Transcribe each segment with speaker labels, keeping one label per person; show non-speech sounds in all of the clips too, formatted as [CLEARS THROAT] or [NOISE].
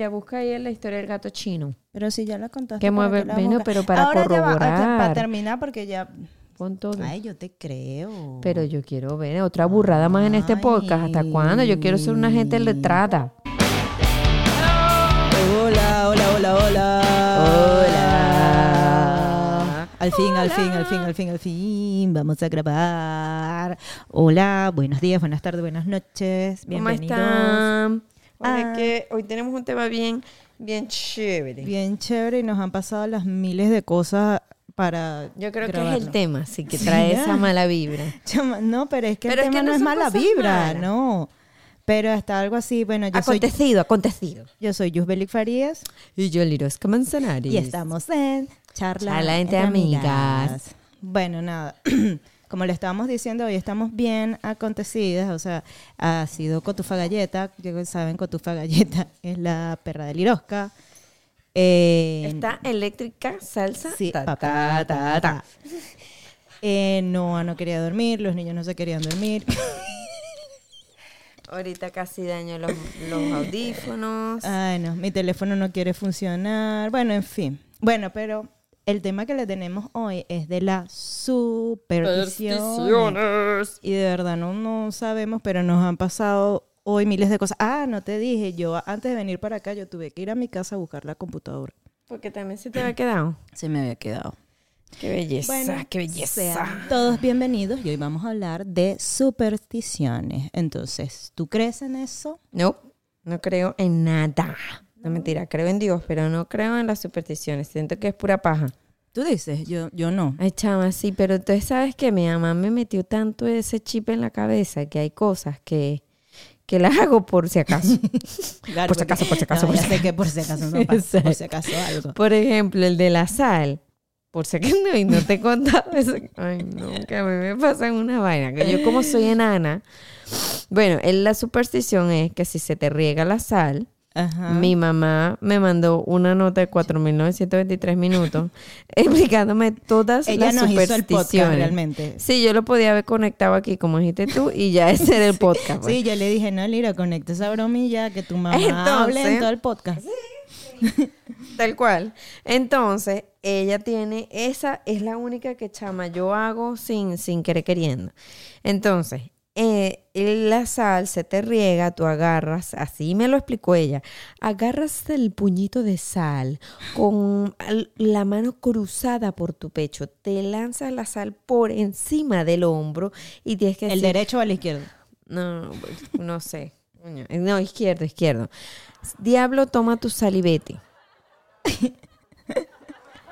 Speaker 1: Ya busca ahí en la historia del gato chino.
Speaker 2: Pero si ya la contaste.
Speaker 1: Que
Speaker 2: ¿para
Speaker 1: mueve-
Speaker 2: buscas?
Speaker 1: pero para
Speaker 2: Ahora ya va,
Speaker 1: corroborar.
Speaker 2: para terminar, porque ya.
Speaker 1: Pon todo.
Speaker 2: Ay, yo te creo.
Speaker 1: Pero yo quiero ver otra burrada más en este podcast. ¿Hasta cuándo? Yo quiero ser una gente letrada.
Speaker 2: Hola, hola, hola, hola.
Speaker 1: Hola.
Speaker 2: Al fin, al fin, al fin, al fin, al fin. Vamos a grabar. Hola, buenos días, buenas tardes, buenas noches.
Speaker 1: ¿Cómo
Speaker 2: Bienvenidos.
Speaker 1: están? Hoy,
Speaker 2: Ah.
Speaker 1: que hoy tenemos un tema bien, bien chévere.
Speaker 2: Bien chévere y nos han pasado las miles de cosas para.
Speaker 1: Yo creo que es
Speaker 2: grabarlo.
Speaker 1: el tema, sí, que trae esa mala vibra. [LAUGHS]
Speaker 2: Chama, no, pero es que
Speaker 1: Pero
Speaker 2: el
Speaker 1: es
Speaker 2: tema
Speaker 1: que
Speaker 2: no,
Speaker 1: no
Speaker 2: es mala vibra,
Speaker 1: malas.
Speaker 2: no. Pero está algo así, bueno, yo soy,
Speaker 1: acontecido, acontecido.
Speaker 2: yo soy Yusbelik Farías
Speaker 1: Y yo, Lirosca Manzanares.
Speaker 2: y estamos en Charla,
Speaker 1: Charla entre amigas.
Speaker 2: Bueno, nada, [CLEARS THROAT] como le estábamos diciendo, hoy estamos bien acontecidas, o sea, ha sido Cotufa Galleta, ya saben, Cotufa Galleta [LAUGHS] es la perra de Lirosca. Eh,
Speaker 1: Está eléctrica, salsa,
Speaker 2: Sí,
Speaker 1: ta, ta, ta, ta.
Speaker 2: Eh, Noah no quería dormir, los niños no se querían dormir. [LAUGHS]
Speaker 1: Ahorita casi daño los, los audífonos.
Speaker 2: Ay, no, mi teléfono no quiere funcionar. Bueno, en fin. Bueno, pero el tema que le tenemos hoy es de la superstición. Y de verdad no, no sabemos, pero nos han pasado hoy miles de cosas. Ah, no te dije, yo antes de venir para acá, yo tuve que ir a mi casa a buscar la computadora.
Speaker 1: Porque también se te había quedado.
Speaker 2: Se me había quedado.
Speaker 1: Qué belleza,
Speaker 2: Bueno,
Speaker 1: qué belleza.
Speaker 2: Sean todos bienvenidos y hoy vamos a hablar de supersticiones. Entonces, ¿tú crees en eso?
Speaker 1: No, no creo en nada. No mentira, creo en Dios, pero no creo en las supersticiones. Siento que es pura paja.
Speaker 2: Tú dices, yo, yo no.
Speaker 1: Ay, chama, sí, pero entonces sabes que mi mamá me metió tanto ese chip en la cabeza que hay cosas que, que las hago por si acaso. [LAUGHS]
Speaker 2: Claro,
Speaker 1: Por si acaso, por si acaso,
Speaker 2: No,
Speaker 1: por
Speaker 2: ya
Speaker 1: si
Speaker 2: sé que por si acaso no pasa, por si acaso algo.
Speaker 1: Por ejemplo, el de la sal. Por si acaso [LAUGHS] no, y no te he contado eso. Ay, no, que a mí me pasa una vaina. Que yo como soy enana, bueno, la superstición es que si se te riega la sal,
Speaker 2: Ajá.
Speaker 1: mi mamá me mandó una nota de 4.923 minutos [LAUGHS] explicándome todas
Speaker 2: Ella
Speaker 1: las
Speaker 2: nos hizo el podcast
Speaker 1: supersticiones.
Speaker 2: realmente.
Speaker 1: Sí, yo lo podía haber conectado aquí, como dijiste tú, y ya ese era el [LAUGHS] podcast. pues.
Speaker 2: Sí, yo le dije, no, Lira, conecta esa bromilla que tu mamá
Speaker 1: Entonces-
Speaker 2: hable en todo el podcast. [LAUGHS]
Speaker 1: Tal cual. Entonces, ella tiene, esa es la única que chama yo hago sin, sin querer queriendo. Entonces, eh, la sal se te riega, tú agarras, así me lo explicó ella, agarras el puñito de sal con la mano cruzada por tu pecho, te lanzas la sal por encima del hombro y tienes que
Speaker 2: ¿El
Speaker 1: decir,
Speaker 2: derecho o el izquierdo?
Speaker 1: no, no, sé. Coño. No, izquierdo, izquierdo. Diablo, toma tu sal y vete. [LAUGHS]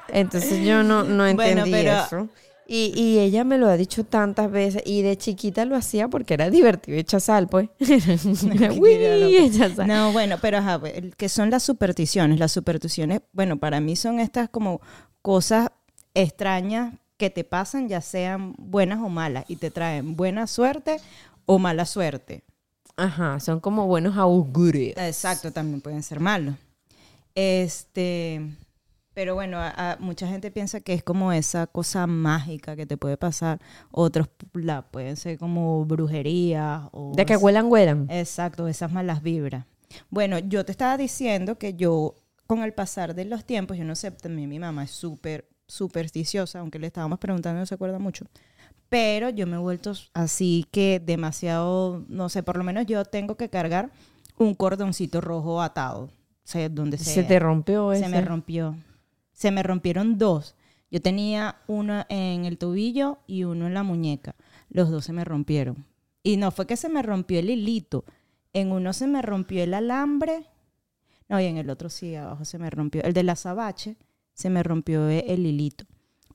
Speaker 1: Entonces yo no, no
Speaker 2: Bueno,
Speaker 1: entendí
Speaker 2: pero-
Speaker 1: eso. Y, y ella me lo ha dicho tantas veces. Y de chiquita lo hacía porque era divertido echar sal, pues. [LAUGHS] Era, "Uy,
Speaker 2: Era loco.
Speaker 1: echa sal".
Speaker 2: No, bueno, pero ajá, que son las supersticiones. Las supersticiones, bueno, para mí son estas como cosas extrañas que te pasan, ya sean buenas o malas, y te traen buena suerte o mala suerte.
Speaker 1: Ajá, son como buenos augurios.
Speaker 2: Exacto, también pueden ser malos. Este, pero bueno, a- a- mucha gente piensa que es como esa cosa mágica que te puede pasar. Otros la pueden ser como brujería o
Speaker 1: De que huelan, huelan.
Speaker 2: Exacto, esas malas vibras. Bueno, yo te estaba diciendo que yo, con el pasar de los tiempos, yo no sé, también mi mamá es súper supersticiosa, aunque le estábamos preguntando, no se acuerda mucho. Pero yo me he vuelto así que demasiado, no sé, por lo menos yo tengo que cargar un cordoncito rojo atado. O sea, donde
Speaker 1: Se,
Speaker 2: sea.
Speaker 1: te rompió
Speaker 2: Se
Speaker 1: ese.
Speaker 2: me rompió. Se me rompieron dos. Yo tenía uno en el tobillo y uno en la muñeca. Los dos se me rompieron. Y no fue que se me rompió el hilito. En uno se me rompió el alambre. No, y en el otro sí, abajo se me rompió. El de la sabache se me rompió e- el hilito.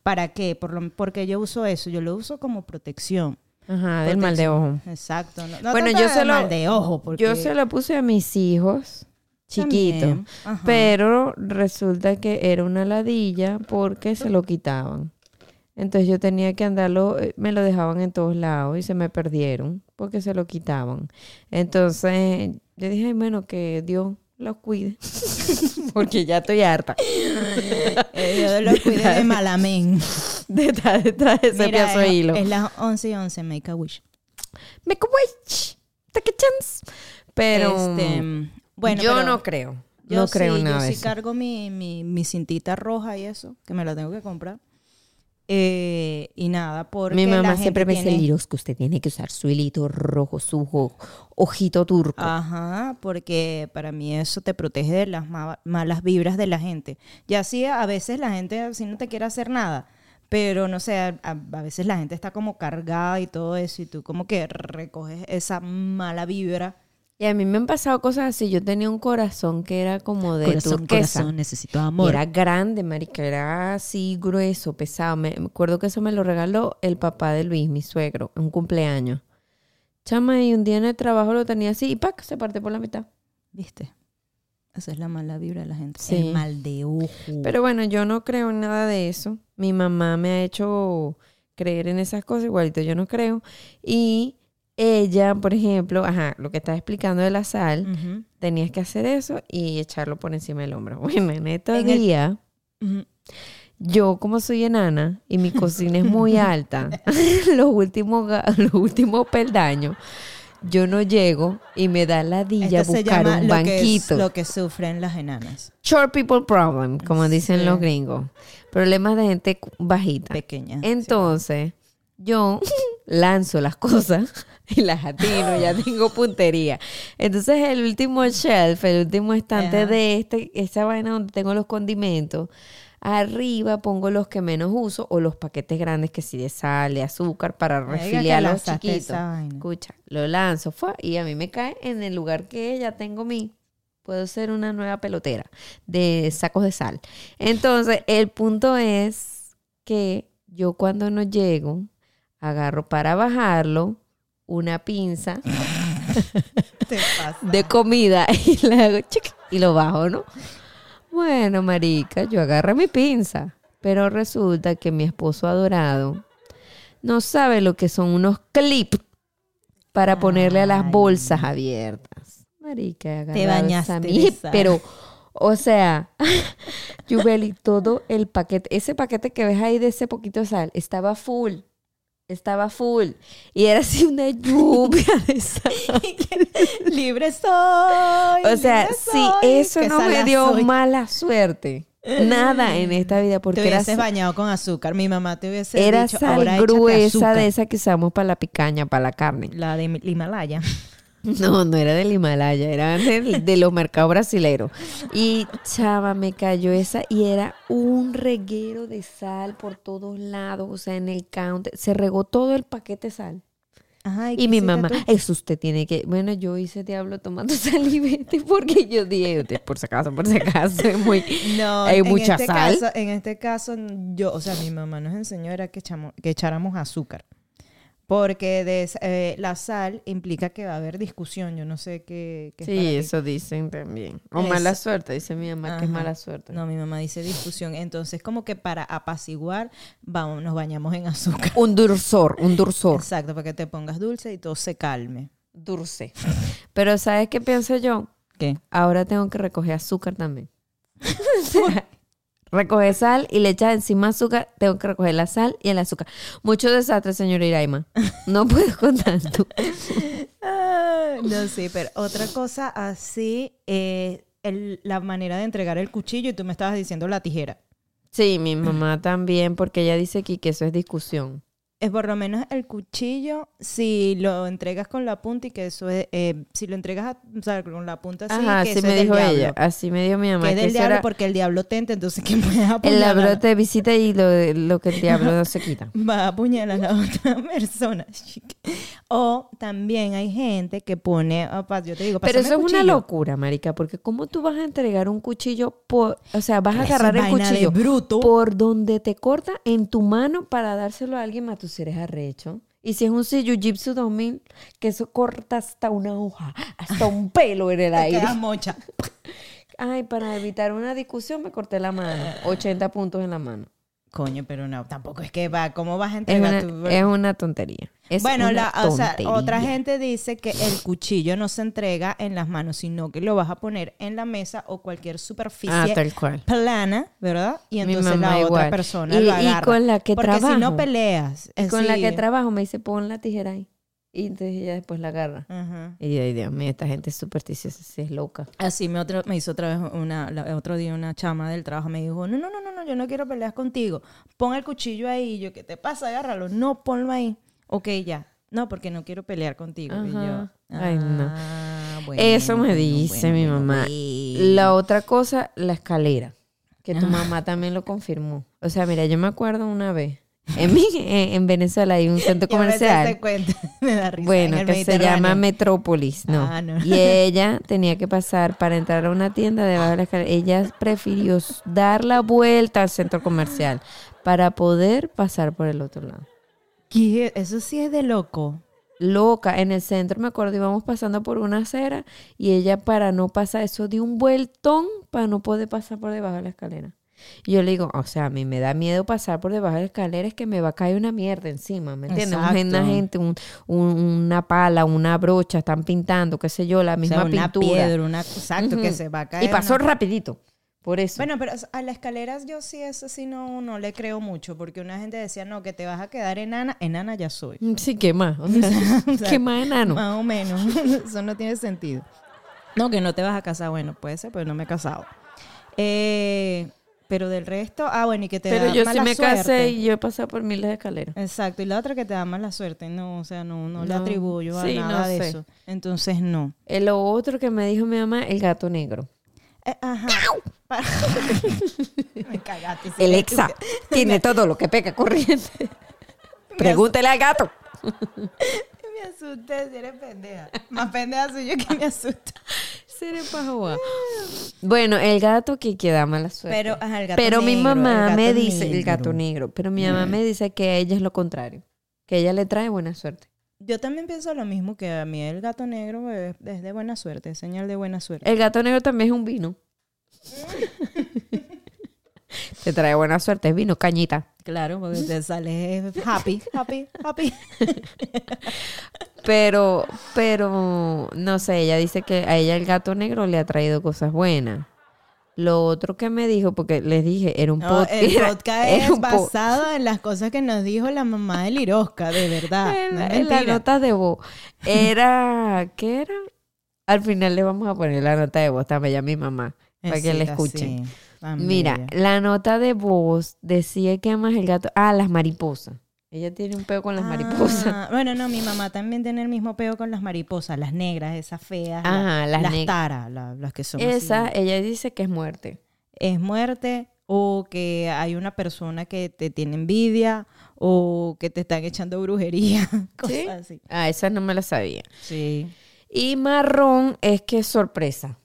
Speaker 2: ¿Para qué? Por lo, porque yo uso eso. Yo lo uso como protección.
Speaker 1: Ajá, del mal de ojo.
Speaker 2: Exacto. No, no
Speaker 1: Bueno, yo se lo-
Speaker 2: mal de ojo. Porque
Speaker 1: Yo se lo puse a mis hijos
Speaker 2: Ajá.
Speaker 1: Pero resulta que era una ladilla porque se lo quitaban. Entonces yo tenía que andarlo, eh, me lo dejaban en todos lados y se me perdieron porque se lo quitaban. Entonces yo dije, "Ay, bueno, que Dios los cuide. [LAUGHS] porque ya estoy harta
Speaker 2: Eh, yo lo cuide de malamén.
Speaker 1: de estar detrás de ese
Speaker 2: Mira,
Speaker 1: de hilo.
Speaker 2: es las 11 y 11, make a wish.
Speaker 1: Make a wish. Take a chance. Pero
Speaker 2: Este, bueno,
Speaker 1: yo no creo.
Speaker 2: Yo
Speaker 1: no creo
Speaker 2: sí,
Speaker 1: en nada
Speaker 2: Yo sí
Speaker 1: eso.
Speaker 2: cargo mi, mi, mi cintita roja y eso, que me la tengo que comprar. Eh, y nada, porque
Speaker 1: Mi
Speaker 2: la
Speaker 1: mamá
Speaker 2: gente
Speaker 1: siempre me dice, Liros, que usted tiene que usar su hilito rojo, su jo- ojito turco.
Speaker 2: Ajá, porque para mí eso te protege de las ma- malas vibras de la gente. Ya sí, a veces la gente así no te quiere hacer nada, pero no sé, a, a veces la gente está como cargada y todo eso y tú como que recoges esa mala vibra.
Speaker 1: Y a mí me han pasado cosas así. Yo tenía un corazón que era como de turquesa.
Speaker 2: necesito
Speaker 1: Y era grande, marica, era así grueso, pesado. Me, me acuerdo que eso me lo regaló el papá de Luis, mi suegro, en un cumpleaños. Chama, y un día en el trabajo lo tenía así y ¡pac! se parte por la mitad.
Speaker 2: ¿Viste? Esa es la mala vibra de la gente.
Speaker 1: Sí.
Speaker 2: El mal de ojo.
Speaker 1: Pero bueno, yo no creo en nada de eso. Mi mamá me ha hecho creer en esas cosas, igualito yo no creo. Y ella, por ejemplo, ajá, lo que estaba explicando de la sal, tenías que hacer eso y echarlo por encima del hombro. [LAUGHS] Bueno, en estos
Speaker 2: En el-
Speaker 1: días, yo como soy enana y mi cocina es muy [LAUGHS] alta, [LAUGHS] los últimos, los últimos peldaños, yo no llego y me da ladilla
Speaker 2: Esto se
Speaker 1: buscar
Speaker 2: llama
Speaker 1: un
Speaker 2: lo que, es-
Speaker 1: banquito.
Speaker 2: lo que sufren las enanas
Speaker 1: Short people problem, como dicen
Speaker 2: Sí.
Speaker 1: los gringos. Problemas de gente bajita.
Speaker 2: pequeñas.
Speaker 1: Entonces, yo lanzo las cosas [LAUGHS] y las atino, ya [LAUGHS] tengo puntería. Entonces, el último shelf, el último estante
Speaker 2: Ajá.
Speaker 1: de este, esta vaina donde tengo los condimentos, arriba pongo los que menos uso o los paquetes grandes que sí de sal, de azúcar para refiliar los chiquitos. Escucha, lo lanzo fue, y a mí me cae en el lugar que ya tengo mi puedo ser una nueva pelotera de sacos de sal. Entonces, el punto es que yo cuando no llego, agarro para bajarlo una pinza [LAUGHS]
Speaker 2: Te pasa.
Speaker 1: de comida [LAUGHS] y le hago chic y lo bajo, ¿no? Bueno, marica, yo agarré mi pinza, pero resulta que mi esposo adorado no sabe lo que son unos clips para ponerle a las bolsas abiertas. Marica, agarrado
Speaker 2: bañaste
Speaker 1: mi-
Speaker 2: sal.
Speaker 1: pero o sea, [LAUGHS] Yubeli, todo el paquete, ese paquete que ves ahí de ese poquito de sal, estaba full. Estaba full. Y era así una lluvia de [LAUGHS]
Speaker 2: libre soy.
Speaker 1: O sea, si eso no me dio
Speaker 2: soy.
Speaker 1: mala suerte. Nada en esta vida,
Speaker 2: Te
Speaker 1: porque era,
Speaker 2: hubieses bañado con azúcar. Mi mamá te hubiese
Speaker 1: era
Speaker 2: dicho,
Speaker 1: sal
Speaker 2: ahora
Speaker 1: gruesa de esa que usamos para la picaña, para la carne.
Speaker 2: La de Himalaya. [LAUGHS]
Speaker 1: No, no era del Himalaya, era de, los mercados brasileros. Y chava, me cayó esa y era un reguero de sal por todos lados, o sea, en el counter. Se regó todo el paquete de sal.
Speaker 2: Ajá,
Speaker 1: Y mi mamá,
Speaker 2: tú?
Speaker 1: eso usted tiene que. Bueno, yo hice diablo tomando [LAUGHS] salivete porque yo dije, por si acaso, por si acaso, es muy.
Speaker 2: No,
Speaker 1: hay
Speaker 2: en
Speaker 1: mucha
Speaker 2: este
Speaker 1: sal.
Speaker 2: Caso, en este caso, yo, o sea, mi mamá nos enseñó era que, echamos, que echáramos azúcar. Porque de, eh, la sal implica que va a haber discusión. Yo no sé qué,
Speaker 1: Sí, eso dicen también. O mala suerte, dice mi mamá que es mala suerte.
Speaker 2: No, mi mamá dice discusión. Entonces, como que para apaciguar, vamos, nos bañamos en azúcar.
Speaker 1: Un dulzor, un dulzor.
Speaker 2: Exacto, para que te pongas dulce y todo se calme.
Speaker 1: Dulce. Pero ¿sabes qué pienso yo?
Speaker 2: ¿Qué?
Speaker 1: Ahora tengo que recoger azúcar también. [LAUGHS] [LAUGHS] Recoger sal y le echas encima azúcar, tengo que recoger la sal y el azúcar. Mucho desastre, señora Iraima. No [LAUGHS] puedo con tanto.
Speaker 2: Ah, no sé, pero otra cosa así es el- la manera de entregar el cuchillo y tú me estabas diciendo la tijera.
Speaker 1: Sí, mi mamá también, porque ella dice aquí que eso es discusión.
Speaker 2: Es por lo menos el cuchillo, si lo entregas con la punta y que eso es, eh, si lo entregas a- o sea, con la punta así,
Speaker 1: Ajá,
Speaker 2: que
Speaker 1: así
Speaker 2: eso
Speaker 1: me
Speaker 2: es
Speaker 1: dijo
Speaker 2: diablo.
Speaker 1: ella. Así me dijo mi mamá.
Speaker 2: Que es del diablo
Speaker 1: era-
Speaker 2: porque el diablo tenta, entonces que puedes
Speaker 1: El
Speaker 2: apuñalar.
Speaker 1: labro te visita y lo, lo que el [LAUGHS] diablo no se quita.
Speaker 2: va a apuñalar a la otra [LAUGHS] persona. O también hay gente que pone, ah, pa- yo te digo,
Speaker 1: Pero eso es una locura, marica, porque ¿cómo tú vas a entregar un cuchillo por, o sea, vas a agarrar el cuchillo
Speaker 2: bruto.
Speaker 1: por donde te corta en tu mano para dárselo a alguien más, tú si eres arrecho. Y si es un Jitsu 2000, que eso corta hasta una hoja, hasta un [LAUGHS] pelo en el aire.
Speaker 2: queda mocha. [LAUGHS]
Speaker 1: Ay, para evitar una discusión me corté la mano, 80 puntos en la mano.
Speaker 2: Coño, pero no, tampoco es que va, ¿cómo vas a
Speaker 1: Es
Speaker 2: entregar
Speaker 1: una,
Speaker 2: tu...
Speaker 1: es una tontería. Es
Speaker 2: bueno,
Speaker 1: una
Speaker 2: la, o sea, otra gente dice que el cuchillo no se entrega en las manos, sino que lo vas a poner en la mesa o cualquier superficie
Speaker 1: Ah, tal cual.
Speaker 2: plana, ¿verdad? Y entonces la
Speaker 1: igual.
Speaker 2: otra persona
Speaker 1: Y-
Speaker 2: lo
Speaker 1: y
Speaker 2: agarra.
Speaker 1: con la que
Speaker 2: Porque si no
Speaker 1: trabajo.
Speaker 2: peleas.
Speaker 1: Y con la que trabajo me dice, pon la tijera ahí. Y entonces ella después la agarra.
Speaker 2: Ajá.
Speaker 1: Y ay, Dios mío, esta gente es supersticiosa, es loca.
Speaker 2: Así me, otro, me hizo otra vez una, la- otro día una chama del trabajo, me dijo, no, no, no, no, no, yo no quiero pelear contigo. Pon el cuchillo ahí. Y yo, ¿qué te pasa? Agárralo. No, ponlo ahí. Ok, ya. No, porque no quiero pelear contigo. Y yo.
Speaker 1: Ay, no.
Speaker 2: "Ah, bueno,
Speaker 1: Eso me dice
Speaker 2: bueno,
Speaker 1: mi mamá.
Speaker 2: bueno".
Speaker 1: La otra cosa, la escalera, que tu
Speaker 2: Ah.
Speaker 1: mamá también lo confirmó. O sea, mira, yo me acuerdo una vez, en, mi- en en Venezuela hay un centro [LAUGHS] comercial.
Speaker 2: te cuento, [LAUGHS] me da risa.
Speaker 1: Bueno, que se llama. Metrópolis, ¿no?
Speaker 2: Ah, no.
Speaker 1: Y ella tenía que pasar para entrar a una tienda debajo de la escalera. Ella prefirió dar la vuelta al centro comercial para poder pasar por el otro lado.
Speaker 2: ¿Qué? Eso sí es de loco.
Speaker 1: Loca, en el centro me acuerdo íbamos pasando por una acera y ella para no pasar eso dio un vueltón para no poder pasar por debajo de la escalera. Y yo le digo, o sea, a mí me da miedo pasar por debajo de la escalera, es que me va a caer una mierda encima, ¿me entiendes? Una gente, un- un- una pala, una brocha, están pintando, qué sé yo, la
Speaker 2: O
Speaker 1: misma
Speaker 2: sea, una
Speaker 1: pintura.
Speaker 2: piedra, una... Exacto, que se va a caer.
Speaker 1: Y pasó
Speaker 2: una-
Speaker 1: rapidito, por eso.
Speaker 2: Bueno, pero a las escaleras yo sí, eso sí no, no le creo mucho, porque una gente decía, no, que te vas a quedar enana, enana ya soy.
Speaker 1: sí, ¿qué más? O [LAUGHS] sea,
Speaker 2: O sea,
Speaker 1: ¿Qué más enano?
Speaker 2: Más o menos, [LAUGHS] eso no tiene sentido. No, que no te vas a casar, bueno, puede ser, pero no me he casado. Eh, pero del resto, ah, bueno, y que te
Speaker 1: Pero
Speaker 2: da
Speaker 1: yo sí
Speaker 2: mala
Speaker 1: me
Speaker 2: suerte.
Speaker 1: casé y yo he pasado por miles de escaleras.
Speaker 2: Exacto, y la otra que te da mala suerte, no, o sea, no, no, le
Speaker 1: No,
Speaker 2: atribuyo a
Speaker 1: sí,
Speaker 2: nada
Speaker 1: no
Speaker 2: de
Speaker 1: sé.
Speaker 2: eso. Entonces, no.
Speaker 1: Eh, Lo otro que me dijo mi mamá, el gato negro.
Speaker 2: Eh, ajá. [LAUGHS] Me [LAUGHS] cagaste. sí,
Speaker 1: El
Speaker 2: me-
Speaker 1: exa tiene todo lo que pega corriente. [LAUGHS] Pregúntele al gato.
Speaker 2: Me asusté, si eres pendeja. Más pendeja soy yo que me asusta.
Speaker 1: Seré pajoa. Bueno, el gato que queda mala suerte.
Speaker 2: Pero, ajá, el gato
Speaker 1: Pero mi mamá
Speaker 2: el
Speaker 1: me dice, el gato negro, pero mi mamá me dice que a ella es lo contrario, que ella le trae buena suerte.
Speaker 2: Yo también pienso lo mismo que a mí el gato negro es, es de buena suerte, es señal de buena suerte.
Speaker 1: El gato negro también es un vino. [LAUGHS] Te trae buena suerte, es vino, cañita.
Speaker 2: Claro, porque te sale happy, happy, happy.
Speaker 1: Pero, pero, no sé, ella dice que a ella el gato negro le ha traído cosas buenas. Lo otro que me dijo, porque les dije, era un
Speaker 2: No,
Speaker 1: podcast. [LAUGHS]
Speaker 2: el podcast es
Speaker 1: po-
Speaker 2: basado en las cosas que nos dijo la mamá de Lirosca, de verdad. no
Speaker 1: en la nota de voz. Era, ¿qué era? Al final le vamos a poner la nota de voz también a mi mamá, para que la escuchen.
Speaker 2: sí, tan
Speaker 1: Mira,
Speaker 2: bella.
Speaker 1: la nota de voz decía que más el gato. Ah, las mariposas. Ella tiene un peo con las mariposas.
Speaker 2: Ah, bueno, no, mi mamá también tiene el mismo peo con las mariposas, las negras, esas feas.
Speaker 1: Ajá,
Speaker 2: la-
Speaker 1: las
Speaker 2: las taras, la- las que son así.
Speaker 1: Esa, ella dice que es muerte.
Speaker 2: es muerte o que hay una persona que te tiene envidia o que te están echando brujería, [LAUGHS] cosas
Speaker 1: ¿Sí?
Speaker 2: así.
Speaker 1: Ah, esa no me la sabía.
Speaker 2: Sí.
Speaker 1: Y marrón es que es sorpresa.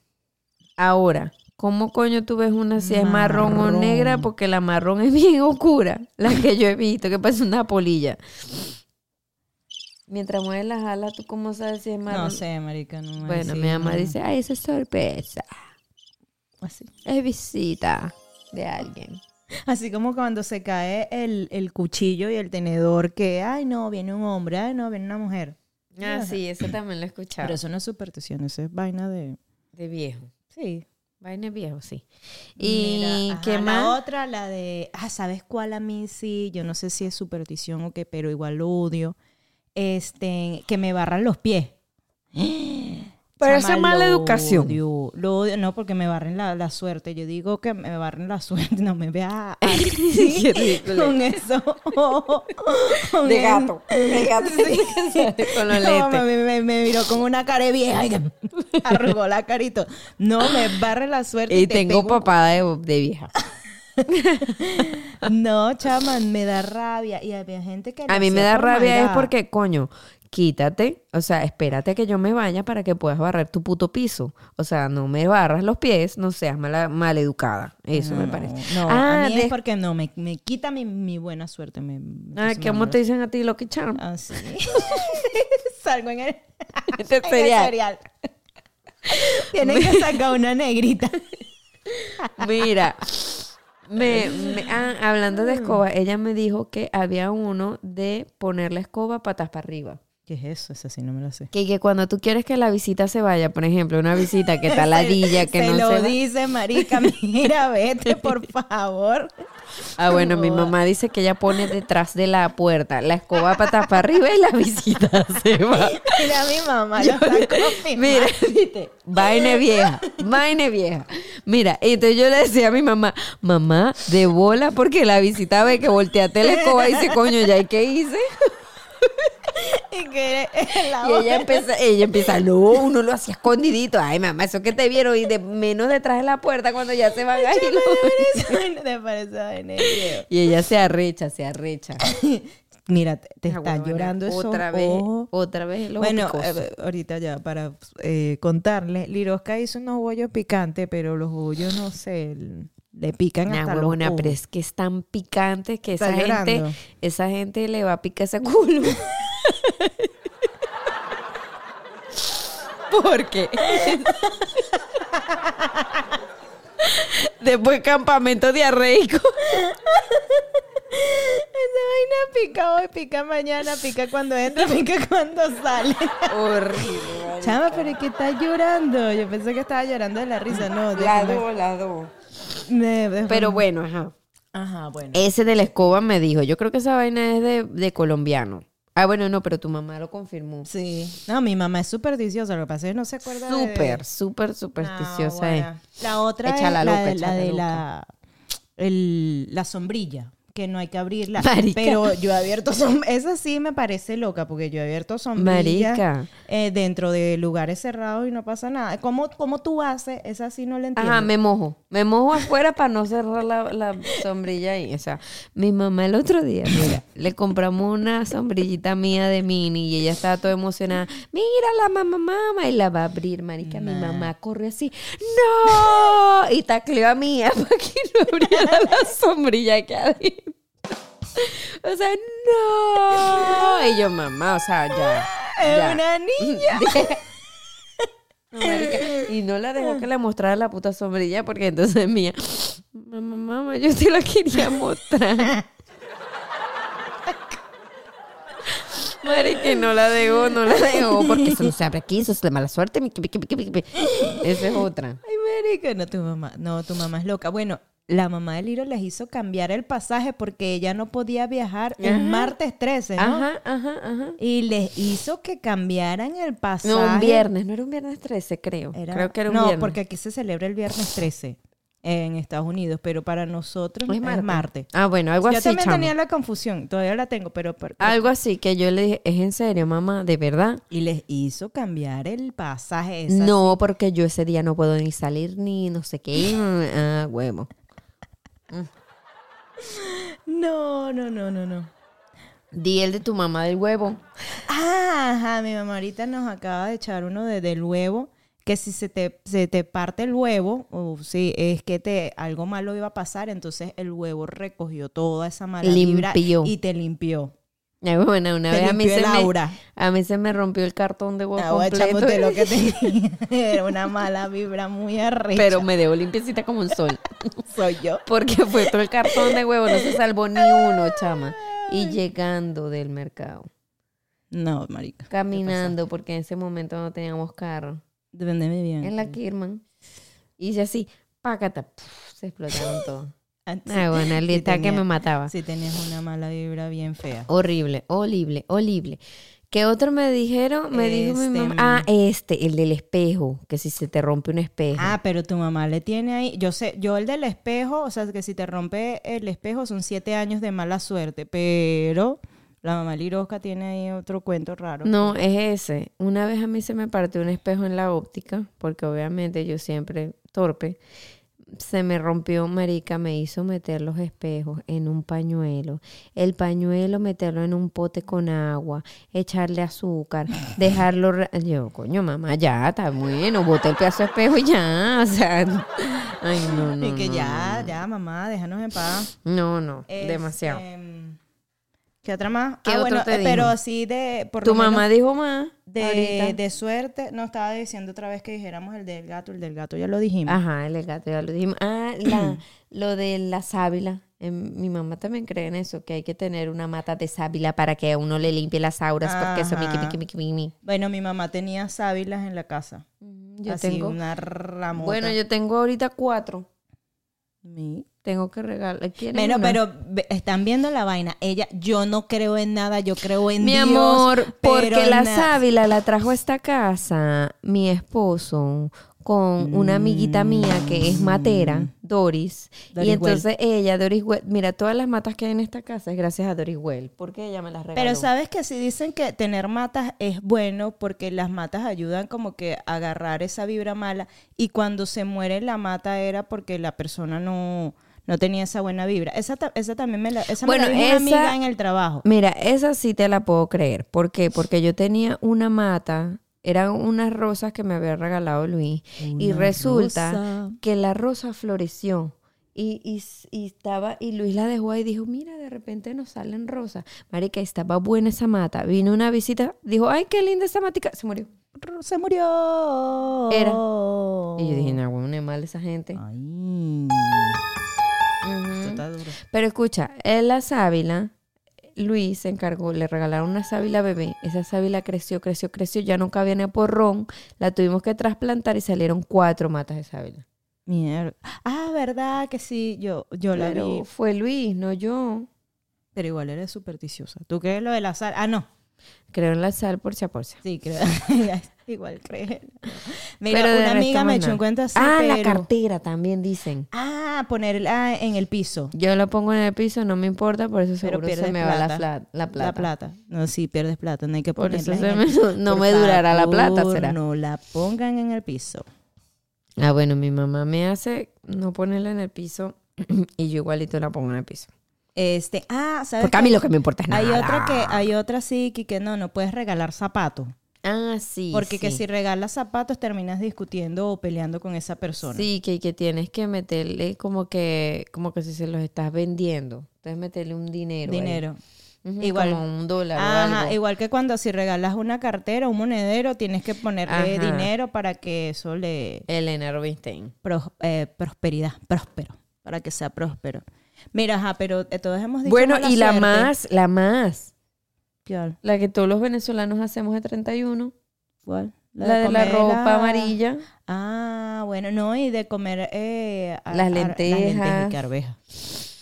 Speaker 1: Ahora, ¿cómo coño tú ves una si es marrón o negra? Porque la marrón es bien oscura, la que yo he visto, que parece una polilla. Mientras mueves las alas, ¿tú cómo sabes si es marrón?
Speaker 2: No sé, marica, no
Speaker 1: Bueno,
Speaker 2: así,
Speaker 1: mi mamá
Speaker 2: no.
Speaker 1: dice, ay, esa es sorpresa.
Speaker 2: así.
Speaker 1: Es visita de alguien.
Speaker 2: Así como cuando se cae el, el cuchillo y el tenedor que, ay, no, viene un hombre, ay, no, viene una mujer.
Speaker 1: Ah, sí, eso también lo he escuchado.
Speaker 2: Pero eso no es superstición, eso es vaina de...
Speaker 1: De viejo.
Speaker 2: Sí.
Speaker 1: Vaina viejo, sí. Y
Speaker 2: Mira, ajá,
Speaker 1: qué
Speaker 2: La
Speaker 1: más.
Speaker 2: otra, la de, ah, ¿sabes cuál a mí sí? Yo no sé si es superstición o qué, pero igual lo odio. Este, que me barran los pies. [GASPS]
Speaker 1: Pero eso es mala educación.
Speaker 2: odio, lo odio. No, porque me barren la, la suerte. Yo digo que me barren la suerte. [LAUGHS] No me vea [LAUGHS] con eso. con [LAUGHS]
Speaker 1: De
Speaker 2: el-
Speaker 1: gato. De gato. Con los
Speaker 2: No, me, me- me miró con una cara vieja y arrugó la carito. No, me barre la suerte.
Speaker 1: Y
Speaker 2: te
Speaker 1: tengo
Speaker 2: pego
Speaker 1: papada de, de vieja.
Speaker 2: No, chaman, me da rabia. Y había gente que.
Speaker 1: A mí me da rabia es porque, coño, quítate, o sea, espérate a que yo me vaya para que puedas barrer tu puto piso. O sea, no me barras los pies, no seas mala, maleducada. Eso me parece.
Speaker 2: No,
Speaker 1: ah,
Speaker 2: a mí
Speaker 1: de-
Speaker 2: es porque no, me, me quita mi, mi buena suerte. Me,
Speaker 1: ah, ¿cómo te dicen a ti Lucky Charm?
Speaker 2: Ah, sí. [LAUGHS] Salgo en el, [LAUGHS]
Speaker 1: Este
Speaker 2: en el. Tienen que [LAUGHS] sacar una negrita.
Speaker 1: Mira, me, me- ah, hablando de escoba, ella me dijo que había uno de poner la escoba patas para arriba.
Speaker 2: ¿Qué es eso? Esa sí no me lo sé.
Speaker 1: Que, que cuando tú quieres que la visita se vaya, por ejemplo, una visita que está ladilla, [LAUGHS] que
Speaker 2: se
Speaker 1: no
Speaker 2: lo
Speaker 1: se
Speaker 2: dice, marica. [LAUGHS] Mira, vete, por [LAUGHS] favor.
Speaker 1: Ah, bueno, mi mamá dice que ella pone detrás de la puerta la escoba para para arriba y la visita se va.
Speaker 2: Mira, mi mamá lo está.
Speaker 1: Mira, viste, vaina vieja, vaina vieja. Mira, entonces yo le decía a mi mamá, mamá, de bola, porque la visita ve que volteaste la escoba y dice, coño, ¿ya y qué hice? [LAUGHS]
Speaker 2: Y que la
Speaker 1: Y ella empieza, ella empieza, no, uno lo hacía escondidito. Ay, mamá, eso que te vieron y de menos detrás de la puerta cuando ya se van a ir. [LAUGHS] Y ella se arrecha, se arrecha. [COUGHS]
Speaker 2: Mira, te, te
Speaker 1: Ah,
Speaker 2: está llorando esos
Speaker 1: Otra vez,
Speaker 2: ojos.
Speaker 1: otra vez los
Speaker 2: Bueno, eh, ahorita ya para eh, contarle, Liroska hizo unos bollos picantes, pero los bollos no sé, le pican
Speaker 1: Nah,
Speaker 2: hasta
Speaker 1: huevona,
Speaker 2: los
Speaker 1: pero es que es tan picante que esa gente, esa gente le va a picar ese culo. [LAUGHS] ¿Por qué? Después campamento diarreico.
Speaker 2: Esa vaina pica hoy, pica mañana, pica cuando entra, pica cuando sale.
Speaker 1: Horrible.
Speaker 2: Chama, pero es que está llorando. Yo pensé que estaba llorando de la risa, no. de
Speaker 1: La
Speaker 2: que me-
Speaker 1: dos, la.
Speaker 2: De-
Speaker 1: Pero bueno, ajá.
Speaker 2: Ajá, bueno.
Speaker 1: Ese de la escoba me dijo, yo creo que esa vaina es de, de colombiano. Ah, bueno, no, pero tu mamá lo confirmó.
Speaker 2: Sí. No, mi mamá es supersticiosa, lo que pasa es que no se acuerda de-
Speaker 1: Súper, súper supersticiosa
Speaker 2: Ah,
Speaker 1: es.
Speaker 2: bueno. La otra
Speaker 1: Échala
Speaker 2: es
Speaker 1: loca,
Speaker 2: la, de- la de
Speaker 1: loca.
Speaker 2: la, el- la sombrilla, que no hay que abrirla.
Speaker 1: Marica.
Speaker 2: Pero yo he abierto som- esa sí me parece loca, porque yo he abierto sombrillas eh, dentro de lugares cerrados y no pasa nada. ¿Cómo, cómo tú haces? Esa sí no la entiendo.
Speaker 1: Ajá, me mojo. Me mojo afuera para no cerrar la, la sombrilla ahí. O sea, mi mamá el otro día, mira, le compramos una sombrillita mía de mini y ella estaba toda emocionada. Mira la mamá, mamá. Y la va a abrir, marica. Mi mamá corre así. ¡No! Y tacleó a mía [LAUGHS] para que no abriera la sombrilla que adentro. O sea, no. Y yo, mamá, o sea, ya.
Speaker 2: Es
Speaker 1: ya.
Speaker 2: una niña. [LAUGHS]
Speaker 1: No, marica, Y no la dejó que le mostrara la puta sombrilla porque entonces [LAUGHS] mía, mamá, mamá, yo te la quería mostrar. [LAUGHS] Madre que no la dejó, no la dejó porque eso no se abre aquí, eso es de mala suerte. Esa es otra.
Speaker 2: Ay, marica, no, tu mamá. No, tu mamá es loca. Bueno, la mamá de Liro les hizo cambiar el pasaje porque ella no podía viajar
Speaker 1: Ajá.
Speaker 2: un martes 13, ¿no?
Speaker 1: Ajá, ajá, ajá.
Speaker 2: Y les hizo que cambiaran el pasaje.
Speaker 1: No, un viernes, no era un viernes 13, creo.
Speaker 2: Era-
Speaker 1: Creo que era un
Speaker 2: no,
Speaker 1: viernes.
Speaker 2: porque aquí se celebra el viernes 13 en Estados Unidos, pero para nosotros
Speaker 1: ¿Es
Speaker 2: es
Speaker 1: martes? Ah, bueno, algo
Speaker 2: Yo
Speaker 1: así,
Speaker 2: también
Speaker 1: chamo.
Speaker 2: tenía la confusión, todavía la tengo, pero... pero-
Speaker 1: Algo así que yo le dije, ¿es en serio, mamá? ¿De verdad?
Speaker 2: Y les hizo cambiar el pasaje. esa
Speaker 1: No, porque yo ese día no puedo ni salir ni no sé qué. Ah, huevo. [LAUGHS]
Speaker 2: No, no, no, no, no.
Speaker 1: Di el de tu mamá del huevo.
Speaker 2: Ah, ajá, mi mamá ahorita nos acaba de echar uno de, del huevo, que si se te, se te parte el huevo, o si es que te algo malo iba a pasar, entonces el huevo recogió toda esa mala vibra
Speaker 1: Limpió.
Speaker 2: y te limpió.
Speaker 1: Bueno, una vez a mí, se me, a mí se me rompió el cartón de huevo
Speaker 2: Ah, bueno,
Speaker 1: completo.
Speaker 2: lo que [LAUGHS] tenía era una mala vibra muy arrecha.
Speaker 1: Pero me dejó limpiecita como un sol. [LAUGHS]
Speaker 2: soy yo.
Speaker 1: Porque fue todo el cartón de huevo, no se salvó ni uno, chama. Y llegando del mercado,
Speaker 2: No, marica.
Speaker 1: caminando, porque en ese momento no teníamos carro.
Speaker 2: Vendeme bien.
Speaker 1: En la Kirman. Hice así, pácata, puf, se explotaron todos.
Speaker 2: Ah, sí.
Speaker 1: Ah, bueno, el [LAUGHS] está que me mataba.
Speaker 2: Sí tenías una mala vibra bien fea.
Speaker 1: Horrible, horrible, horrible. ¿Qué otro me dijeron? Me dijo mi
Speaker 2: Este,
Speaker 1: mamá. Ah, este, el del espejo. Que si se te rompe un espejo.
Speaker 2: Ah, pero tu mamá le tiene ahí. Yo sé, yo el del espejo, o sea, que si te rompe el espejo son siete años de mala suerte, pero la mamá Lirosca tiene ahí otro cuento raro.
Speaker 1: No, es ese. Una vez a mí se me partió un espejo en la óptica, porque obviamente yo siempre torpe. Se me rompió, marica, me hizo meter los espejos en un pañuelo. El pañuelo meterlo en un pote con agua, echarle azúcar, [LAUGHS] dejarlo... re- Yo, coño, mamá, ya, está bueno, boté el pedazo de espejo y ya, o sea... Ay, no, no,
Speaker 2: y que
Speaker 1: no,
Speaker 2: ya,
Speaker 1: no.
Speaker 2: ya, mamá, déjanos en paz.
Speaker 1: No, no,
Speaker 2: Este,
Speaker 1: demasiado.
Speaker 2: ¿Qué otra más?
Speaker 1: ¿Qué
Speaker 2: ah,
Speaker 1: otro
Speaker 2: bueno,
Speaker 1: te
Speaker 2: eh, pero así de... Por
Speaker 1: Tu
Speaker 2: lo menos
Speaker 1: mamá dijo más
Speaker 2: de, de suerte, no estaba diciendo otra vez que dijéramos el del gato, el del gato, ya lo dijimos.
Speaker 1: Ajá, el gato, ya lo dijimos. Ah, la- [CLEARS THROAT] lo de la sábila. Em, mi mamá también cree en eso, que hay que tener una mata de sábila para que a uno le limpie las auras, porque eso
Speaker 2: Ajá.
Speaker 1: miqui, miqui, miqui, miqui.
Speaker 2: Bueno, mi mamá tenía sábilas en la casa.
Speaker 1: Mm, Yo
Speaker 2: así,
Speaker 1: tengo.
Speaker 2: una ramota.
Speaker 1: Bueno, yo tengo ahorita cuatro.
Speaker 2: Mi-
Speaker 1: Tengo que regalar. ¿Quieren
Speaker 2: Bueno,
Speaker 1: una?
Speaker 2: pero están viendo la vaina. Ella, yo no creo en nada, yo creo en
Speaker 1: Mi
Speaker 2: Dios.
Speaker 1: amor, porque la sábila la trajo a esta casa mi esposo con una amiguita mía que es matera, Doris.
Speaker 2: Mm. Doris
Speaker 1: y entonces ella, Doris Well, mira, todas las matas que hay en esta casa es gracias a Doris Well, porque ella me las regaló.
Speaker 2: Pero sabes que si dicen que tener matas es bueno porque las matas ayudan como que a agarrar esa vibra mala y cuando se muere la mata era porque la persona no, no tenía esa buena vibra. Esa, ta- esa también me la, esa me la
Speaker 1: Bueno,
Speaker 2: dijo una
Speaker 1: esa-
Speaker 2: amiga en el trabajo.
Speaker 1: Mira, esa sí te la puedo creer. ¿Por qué? Porque yo tenía una mata, eran unas rosas que me había regalado Luis, y resulta
Speaker 2: rosa.
Speaker 1: que la rosa floreció. Y, y, y estaba, y Luis la dejó ahí y dijo, mira, de repente nos salen rosas. Marica, estaba buena esa mata. Vino una visita, dijo, ay, qué linda esa matica. Se murió.
Speaker 2: Se murió.
Speaker 1: Era. Y yo dije, no, bueno, es mal esa gente.
Speaker 2: Ay. Está duro.
Speaker 1: Pero escucha, en la sábila, Luis se encargó, le regalaron una sábila bebé. Esa sábila creció, creció, creció, ya no cabía ni a porrón. La tuvimos que trasplantar y salieron cuatro matas de sábila.
Speaker 2: Mierda. Ah, verdad que sí, yo, yo la vi.
Speaker 1: fue Luis, no yo.
Speaker 2: Pero igual eres supersticiosa. ¿Tú crees lo de la sal? Ah, no.
Speaker 1: Creo en la sal por si a por.
Speaker 2: Sí, creo. [LAUGHS] igual crees. Mira,
Speaker 1: Pero
Speaker 2: una amiga me echó un cuento así,
Speaker 1: Ah, la
Speaker 2: pero-
Speaker 1: cartera también dicen.
Speaker 2: Ah, ponerla en el piso.
Speaker 1: Yo lo pongo en el piso, no me importa, por eso
Speaker 2: Pero
Speaker 1: seguro se
Speaker 2: pierdes
Speaker 1: me va la,
Speaker 2: plata.
Speaker 1: fla- la plata.
Speaker 2: La plata. No, sí, pierdes plata. No hay que
Speaker 1: Por
Speaker 2: ponerla
Speaker 1: eso
Speaker 2: en
Speaker 1: se
Speaker 2: el- [LAUGHS]
Speaker 1: me- no
Speaker 2: Por
Speaker 1: me durará la plata, será.
Speaker 2: No la pongan en el piso.
Speaker 1: Ah, bueno, mi mamá me hace no ponerla en el piso [CLEARS THROAT] y yo igualito la pongo en el piso.
Speaker 2: Este, ah, ¿sabes
Speaker 1: Porque a mí lo que me importa es nada.
Speaker 2: Hay otra que, hay otra sí que, que no, no puedes regalar zapatos.
Speaker 1: Ah, sí.
Speaker 2: Porque que si regalas zapatos terminas discutiendo o peleando con esa persona.
Speaker 1: Sí, que, que tienes que meterle como que, como que si se los estás vendiendo. Entonces meterle un dinero.
Speaker 2: Dinero. Igual.
Speaker 1: Como un dólar o
Speaker 2: Ajá,
Speaker 1: algo.
Speaker 2: igual que cuando si regalas una cartera, un monedero, tienes que ponerle
Speaker 1: Ajá.
Speaker 2: dinero para que eso le
Speaker 1: Elena Rubinstein.
Speaker 2: pro- eh, prosperidad, próspero, para que sea próspero. Mira, ajá, pero eh, todos hemos dicho
Speaker 1: Bueno,
Speaker 2: mala
Speaker 1: y la
Speaker 2: suerte.
Speaker 1: más, la más,
Speaker 2: ¿Cuál?
Speaker 1: la que todos los venezolanos hacemos de 31,
Speaker 2: ¿Cuál?
Speaker 1: la, de la
Speaker 2: comer
Speaker 1: ropa amarilla.
Speaker 2: Ah, bueno, no, y de comer eh, a-
Speaker 1: Las lentejas.
Speaker 2: qué arveja.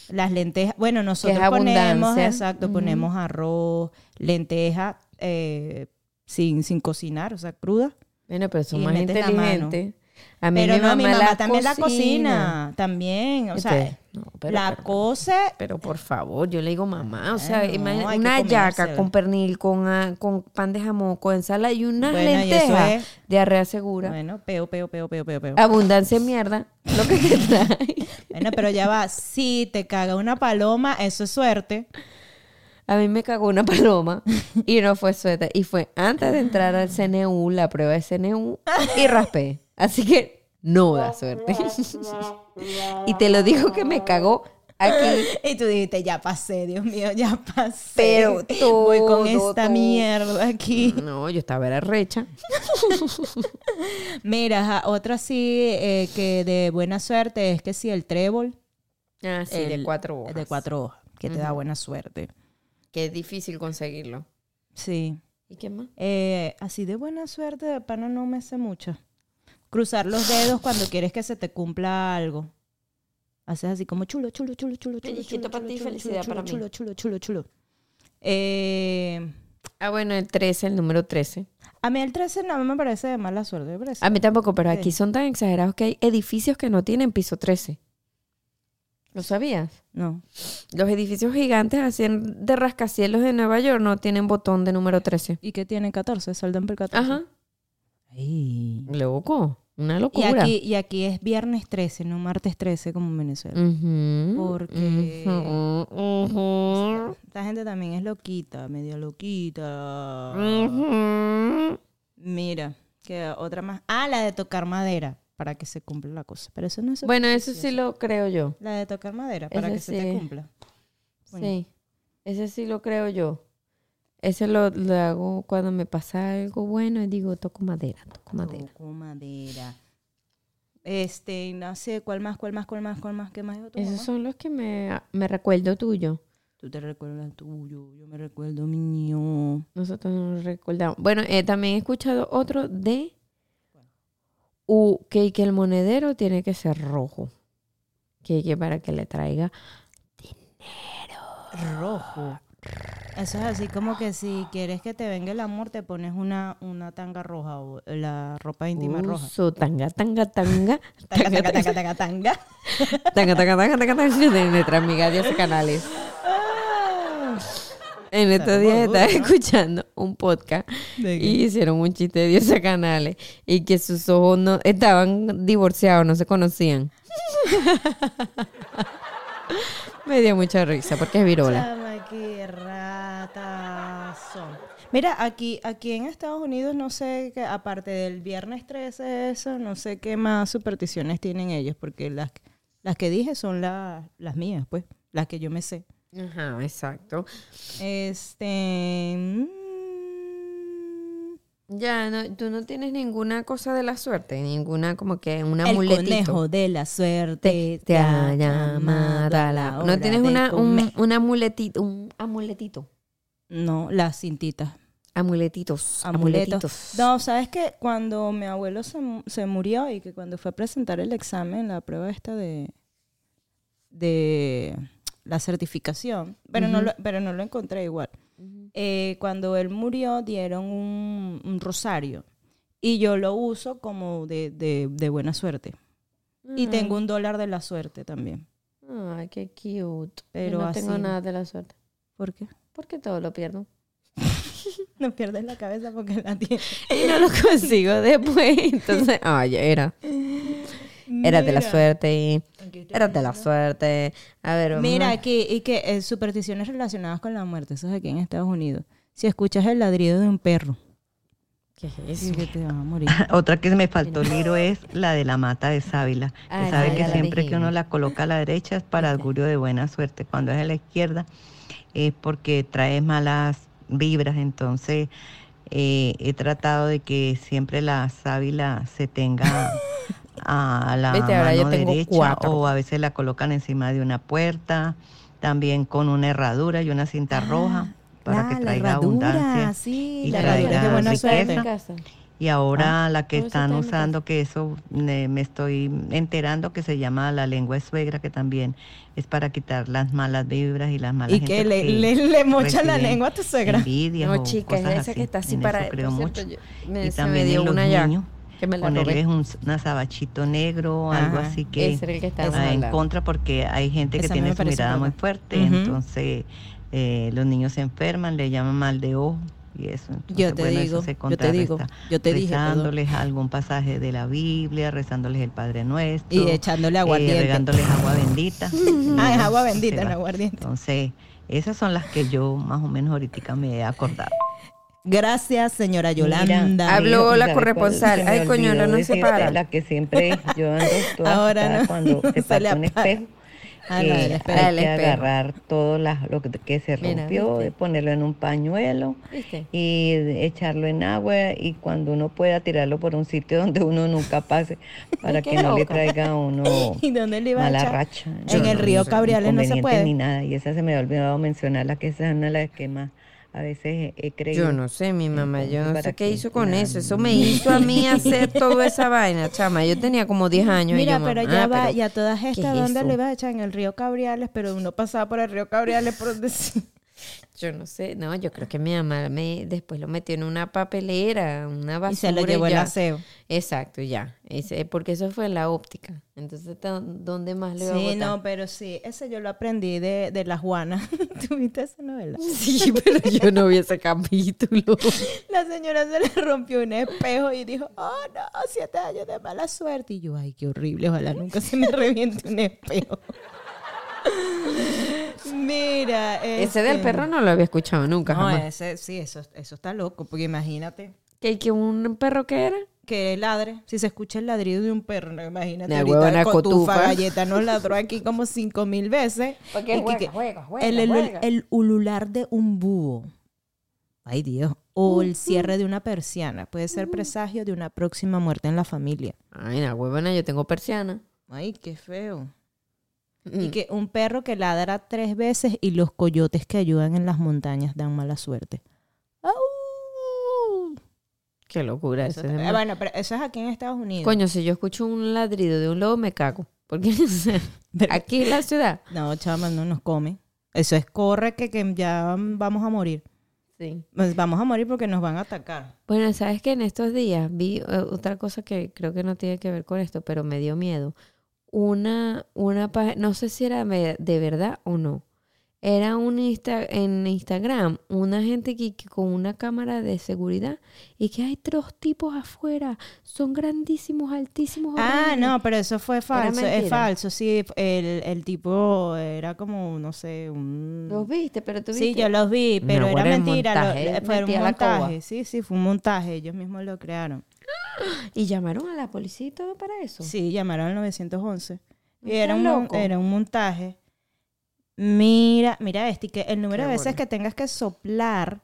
Speaker 2: Las lentejas, bueno, nosotros ponemos, exacto, ponemos arroz, lentejas eh, sin, sin cocinar, o sea, cruda.
Speaker 1: Bueno, pero son
Speaker 2: Y
Speaker 1: más
Speaker 2: la
Speaker 1: inteligentes. A mí
Speaker 2: Pero
Speaker 1: mi
Speaker 2: no, mi mamá
Speaker 1: la
Speaker 2: también la cocina, también, o sea,
Speaker 1: no, pero-
Speaker 2: la
Speaker 1: pero-
Speaker 2: cose,
Speaker 1: Pero por favor, yo le digo mamá, o sea,
Speaker 2: hay que
Speaker 1: una yaca con pernil, con, ah, con pan de jamón, con ensalada y unas
Speaker 2: Bueno, y
Speaker 1: lentejas
Speaker 2: es-
Speaker 1: diarrea segura.
Speaker 2: bueno, peo, peo, peo, peo, peo, peo.
Speaker 1: Abundancia mierda, lo que te trae.
Speaker 2: Bueno, pero ya va, si te caga una paloma, eso es suerte.
Speaker 1: A mí me cagó una paloma y no fue suerte. Y fue antes de entrar al CNU, la prueba de CNU, y raspé. Así que no da suerte. [LAUGHS] y te lo digo que me cagó aquí.
Speaker 2: Y tú dijiste, ya pasé, Dios mío, ya pasé.
Speaker 1: Pero
Speaker 2: Voy con
Speaker 1: todo,
Speaker 2: esta
Speaker 1: todo.
Speaker 2: mierda aquí.
Speaker 1: No, yo estaba era recha. [LAUGHS]
Speaker 2: Mira, otra sí eh, que de buena suerte es que si el trébol
Speaker 1: Ah, sí, de cuatro hojas.
Speaker 2: de cuatro hojas, que te da buena suerte.
Speaker 1: Que es difícil conseguirlo.
Speaker 2: Sí.
Speaker 1: ¿Y qué más?
Speaker 2: Eh, así de buena suerte, de pana no me sé mucho. Cruzar los dedos cuando quieres que se te cumpla algo. Haces así como chulo, chulo, chulo, chulo, chulo,
Speaker 1: para ti,
Speaker 2: chulo,
Speaker 1: felicidad para mí.
Speaker 2: chulo, chulo, chulo, chulo. Eh,
Speaker 1: Ah, bueno, el 13, el número 13.
Speaker 2: a mí el 13 no me parece de mala suerte, me parece.
Speaker 1: A mí tampoco, pero
Speaker 2: Sí.
Speaker 1: aquí son tan exagerados que hay edificios que no tienen piso 13. ¿Lo sabías?
Speaker 2: No.
Speaker 1: Los edificios gigantes así en- de rascacielos de Nueva York no tienen botón de número 13.
Speaker 2: ¿Y qué tiene 14? Saldan por 14.
Speaker 1: Ajá.
Speaker 2: Ay.
Speaker 1: Loco. Una
Speaker 2: Y
Speaker 1: locura.
Speaker 2: aquí, y aquí es viernes 13, no martes 13 como en Venezuela. Porque- Esta gente también es loquita, medio loquita. Mira, que otra más. Ah, la de tocar madera para que se cumpla la cosa. Pero eso no es
Speaker 1: Bueno, eso sí lo creo yo.
Speaker 2: La de tocar madera para
Speaker 1: Ese
Speaker 2: que se te cumpla.
Speaker 1: Sí. Ese sí lo creo yo. Ese lo, lo hago cuando me pasa algo bueno y digo, toco madera, toco madera.
Speaker 2: Toco madera. Este, no sé, ¿cuál más, cuál más, cuál más, cuál más? ¿Qué más tu
Speaker 1: Esos son los que me, me recuerdo tuyo.
Speaker 2: Tú te recuerdas tuyo, yo me recuerdo mío.
Speaker 1: Nosotros no nos recordamos. Bueno, eh, también he escuchado otro de U, que, que el monedero tiene que ser rojo. que, que para que le traiga
Speaker 2: Rojo. Eso es así como que si quieres que te venga el amor, te pones una, una tanga roja o la ropa íntima roja.
Speaker 1: Uso tanga, tanga, [LAUGHS] tanga.
Speaker 2: Tanga, tanga, tanga, tanga, tanga.
Speaker 1: Tanga, tanga, tanga, tanga, tanga. De nuestra amiga Dios Canales. En estos días estaba escuchando un podcast y hicieron un chiste de Diosa Canales y que sus ojos no estaban divorciados, no se conocían. [LAUGHS] Me dio mucha risa porque es virola.
Speaker 2: Qué ratas son. Mira, aquí, aquí en Estados Unidos no sé, qué, aparte del viernes 13, eso, no sé qué más supersticiones tienen ellos, porque las, las que dije son la- las mías, pues, las que yo me sé.
Speaker 1: Ajá, exacto.
Speaker 2: Este.
Speaker 1: Ya, no, tú no tienes ninguna cosa de la suerte, ninguna como que un
Speaker 2: el
Speaker 1: amuletito.
Speaker 2: conejo de la suerte
Speaker 1: te ha llamado a la... ¿No tienes una, un, un amuletito, un amuletito?
Speaker 2: No, las cintitas.
Speaker 1: Amuletitos,
Speaker 2: Amuletos.
Speaker 1: amuletitos.
Speaker 2: No, ¿sabes que Cuando mi abuelo se, se murió y que cuando fue a presentar el examen, la prueba esta de, de la certificación, pero, no lo, pero no lo encontré igual. Eh, cuando él murió dieron un, un rosario y yo lo uso como de, de- de buena suerte. Y tengo un dólar de la suerte también.
Speaker 1: Ay, qué cute.
Speaker 2: Pero
Speaker 1: Yo no tengo nada de la suerte.
Speaker 2: ¿Por qué?
Speaker 1: Porque todo lo pierdo. [LAUGHS]
Speaker 2: No pierdes la cabeza porque la tienes. [LAUGHS]
Speaker 1: Y no lo consigo después. Entonces, [LAUGHS] ay, era. Era de la suerte. y- Era de la suerte. A ver, vamos
Speaker 2: Mira,
Speaker 1: a-
Speaker 2: aquí, y que eh, supersticiones relacionadas con la muerte, eso es aquí en Estados Unidos. Si escuchas el ladrido de un perro,
Speaker 1: ¿Qué es
Speaker 2: es
Speaker 1: eso?
Speaker 2: que te vas a morir. [LAUGHS]
Speaker 3: Otra que me faltó, Liro, es la de la mata de sábila. Que
Speaker 1: Ah,
Speaker 3: sabe
Speaker 1: ya,
Speaker 3: que
Speaker 1: ya la
Speaker 3: siempre que uno la coloca a la derecha es para augurio de buena suerte. Cuando es a la izquierda es porque trae malas vibras. Entonces eh, he tratado de que siempre la sábila se tenga [LAUGHS] a la
Speaker 1: Viste, ahora yo
Speaker 3: mano
Speaker 1: tengo
Speaker 3: derecha
Speaker 1: cuatro.
Speaker 3: o a veces la colocan encima de una puerta. También con una herradura y una cinta roja para
Speaker 2: Ah,
Speaker 3: que traiga
Speaker 2: herradura,
Speaker 3: abundancia.
Speaker 2: sí,
Speaker 3: y
Speaker 2: la
Speaker 3: traiga
Speaker 2: buena
Speaker 3: riqueza.
Speaker 2: suerte.
Speaker 1: En casa.
Speaker 3: Y ahora
Speaker 2: Ah,
Speaker 3: la que están usando, que eso eh, me estoy enterando que se llama la lengua de suegra, que también es para quitar las malas vibras y las malas
Speaker 2: Y que le, le, le mocha la lengua a tu suegra.
Speaker 3: envidias
Speaker 1: No, chica, es esa que está así
Speaker 3: En
Speaker 1: para.
Speaker 3: eso creo
Speaker 1: por
Speaker 3: mucho.
Speaker 1: cierto, yo- me-
Speaker 3: y
Speaker 1: se me
Speaker 3: también
Speaker 1: dio
Speaker 3: en los
Speaker 1: una ya. Que me la
Speaker 3: ponerles un, un azabachito negro, algo así que
Speaker 1: Ese era el que estábamos
Speaker 3: va en contra porque hay gente que
Speaker 2: Esa
Speaker 3: tiene su mirada muy fuerte, entonces eh, los niños se enferman, le llaman mal de ojo y eso. Entonces,
Speaker 2: Yo te
Speaker 3: bueno, eso
Speaker 2: digo,
Speaker 3: se
Speaker 2: yo te digo, yo te perdón.
Speaker 3: rezándoles algún pasaje de la Biblia, rezándoles el Padre Nuestro.
Speaker 2: Y echándole
Speaker 3: eh,
Speaker 2: aguardiente.
Speaker 3: regándoles agua bendita. [LAUGHS]
Speaker 2: Ah, es agua bendita, no aguardiente.
Speaker 3: Entonces, esas son las que yo más o menos ahorita me he acordado.
Speaker 2: Gracias, señora
Speaker 3: Mira,
Speaker 2: Yolanda.
Speaker 1: Habló
Speaker 3: ¿y
Speaker 1: la corresponsal. Ay, coño, ahora no se para.
Speaker 3: La que siempre yo ando [LAUGHS] toda
Speaker 2: Ahora no.
Speaker 3: cuando [LAUGHS]
Speaker 2: le
Speaker 3: pasa un espejo.
Speaker 2: Ah, la
Speaker 3: eh,
Speaker 2: espejo.
Speaker 1: Ah,
Speaker 3: hay
Speaker 1: el
Speaker 3: que
Speaker 1: espejo.
Speaker 3: agarrar todo las- lo que, que se rompió, de ponerlo en un pañuelo
Speaker 1: ¿Viste?
Speaker 3: y echarlo en agua y cuando uno pueda tirarlo por un sitio donde uno nunca pase [LAUGHS] para que no le traiga a uno
Speaker 2: ¿Y dónde le iba a
Speaker 3: mala
Speaker 2: echar?
Speaker 3: racha.
Speaker 2: En el río Cabriales no se puede.
Speaker 3: Ni nada. Y esa se me ha olvidado mencionarla, que esa es una de las que más a veces he creído.
Speaker 1: Yo no sé, mi mamá, yo no sé
Speaker 3: ¿para
Speaker 1: qué hizo con eso. Eso me hizo a mí hacer toda esa [LAUGHS] vaina, chama. Yo tenía como 10 años. y
Speaker 2: Mira,
Speaker 1: yo,
Speaker 2: pero
Speaker 1: mamá,
Speaker 2: ya va,
Speaker 1: pero
Speaker 2: y a todas
Speaker 1: ¿qué
Speaker 2: estas,
Speaker 1: es
Speaker 2: ¿dónde
Speaker 1: eso?
Speaker 2: le ibas a echar? En el río Cabriales, pero uno pasaba por el río Cabriales por donde [LAUGHS] sí.
Speaker 1: Yo no sé, no, yo creo que mi mamá me, después lo metió en una papelera, una basura.
Speaker 2: Y se lo llevó el aseo.
Speaker 1: Exacto, ya. Ese, porque eso fue en la óptica. Entonces, ¿dó- ¿dónde más le iba a
Speaker 2: Sí,
Speaker 1: botar?
Speaker 2: no, pero sí, ese yo lo aprendí de, de La Juana. [LAUGHS] ¿Tuviste esa novela?
Speaker 1: Sí, pero yo no vi ese capítulo. [LAUGHS]
Speaker 2: La señora se le rompió un espejo y dijo, oh no, siete años de mala suerte. Y yo, ay, qué horrible, ojalá nunca se me reviente un espejo. Mira,
Speaker 1: Ese del
Speaker 2: este,
Speaker 1: perro no lo había escuchado nunca,
Speaker 2: No,
Speaker 1: jamás.
Speaker 2: ese, sí, eso, eso está loco, porque imagínate
Speaker 1: ¿Que, que un perro que era?
Speaker 2: que ladre, si se escucha el ladrido de un perro, no, imagínate.
Speaker 1: De
Speaker 2: ahorita
Speaker 1: huevona
Speaker 2: Cotufa
Speaker 1: cotufa.
Speaker 2: Galleta nos ladró aquí como cinco mil veces.
Speaker 1: Porque juega,
Speaker 2: que-
Speaker 1: juega, juega,
Speaker 2: el, el-
Speaker 1: juega.
Speaker 2: el ulular de un búho. Ay, Dios. O el cierre de una persiana. Puede ser presagio de una próxima muerte en la familia.
Speaker 1: Ay, la huevona, yo tengo persiana.
Speaker 2: Ay, qué feo.
Speaker 1: Mm.
Speaker 2: Y que un perro que ladra tres veces y los coyotes que ayudan en las montañas dan mala suerte. ¡Au!
Speaker 1: Qué locura
Speaker 2: Eso
Speaker 1: eso.
Speaker 2: está- bueno, pero eso es aquí en Estados Unidos.
Speaker 1: Coño, si yo escucho un ladrido de un lobo, me cago. Porque [LAUGHS] aquí en la ciudad.
Speaker 2: No, chama, no nos come. Eso es corre que, que ya vamos a morir.
Speaker 1: Sí.
Speaker 2: Pues vamos a morir porque nos van a atacar.
Speaker 1: Bueno, sabes que en estos días vi eh, otra cosa que creo que no tiene que ver con esto, pero me dio miedo. Una, una página, no sé si era de verdad o no. Era un Insta- en Instagram, una gente que, que con una cámara de seguridad y que hay tres tipos afuera, son grandísimos, altísimos.
Speaker 2: Ah, no, pero eso fue falso. Es falso, sí. El, el tipo era como, no sé, un...
Speaker 1: Los viste, pero tú
Speaker 2: Sí, yo los vi, pero
Speaker 1: No,
Speaker 2: era mentira. lo-
Speaker 1: montaje,
Speaker 2: fue un montaje. Sí, sí, fue un montaje. Ellos mismos lo crearon.
Speaker 1: Y llamaron a la policía y todo para eso.
Speaker 2: Sí, llamaron al 911. Y
Speaker 1: ¿Estás
Speaker 2: era un, era un montaje. Mira, mira este, que el número
Speaker 1: Qué
Speaker 2: de veces
Speaker 1: bueno.
Speaker 2: que tengas que soplar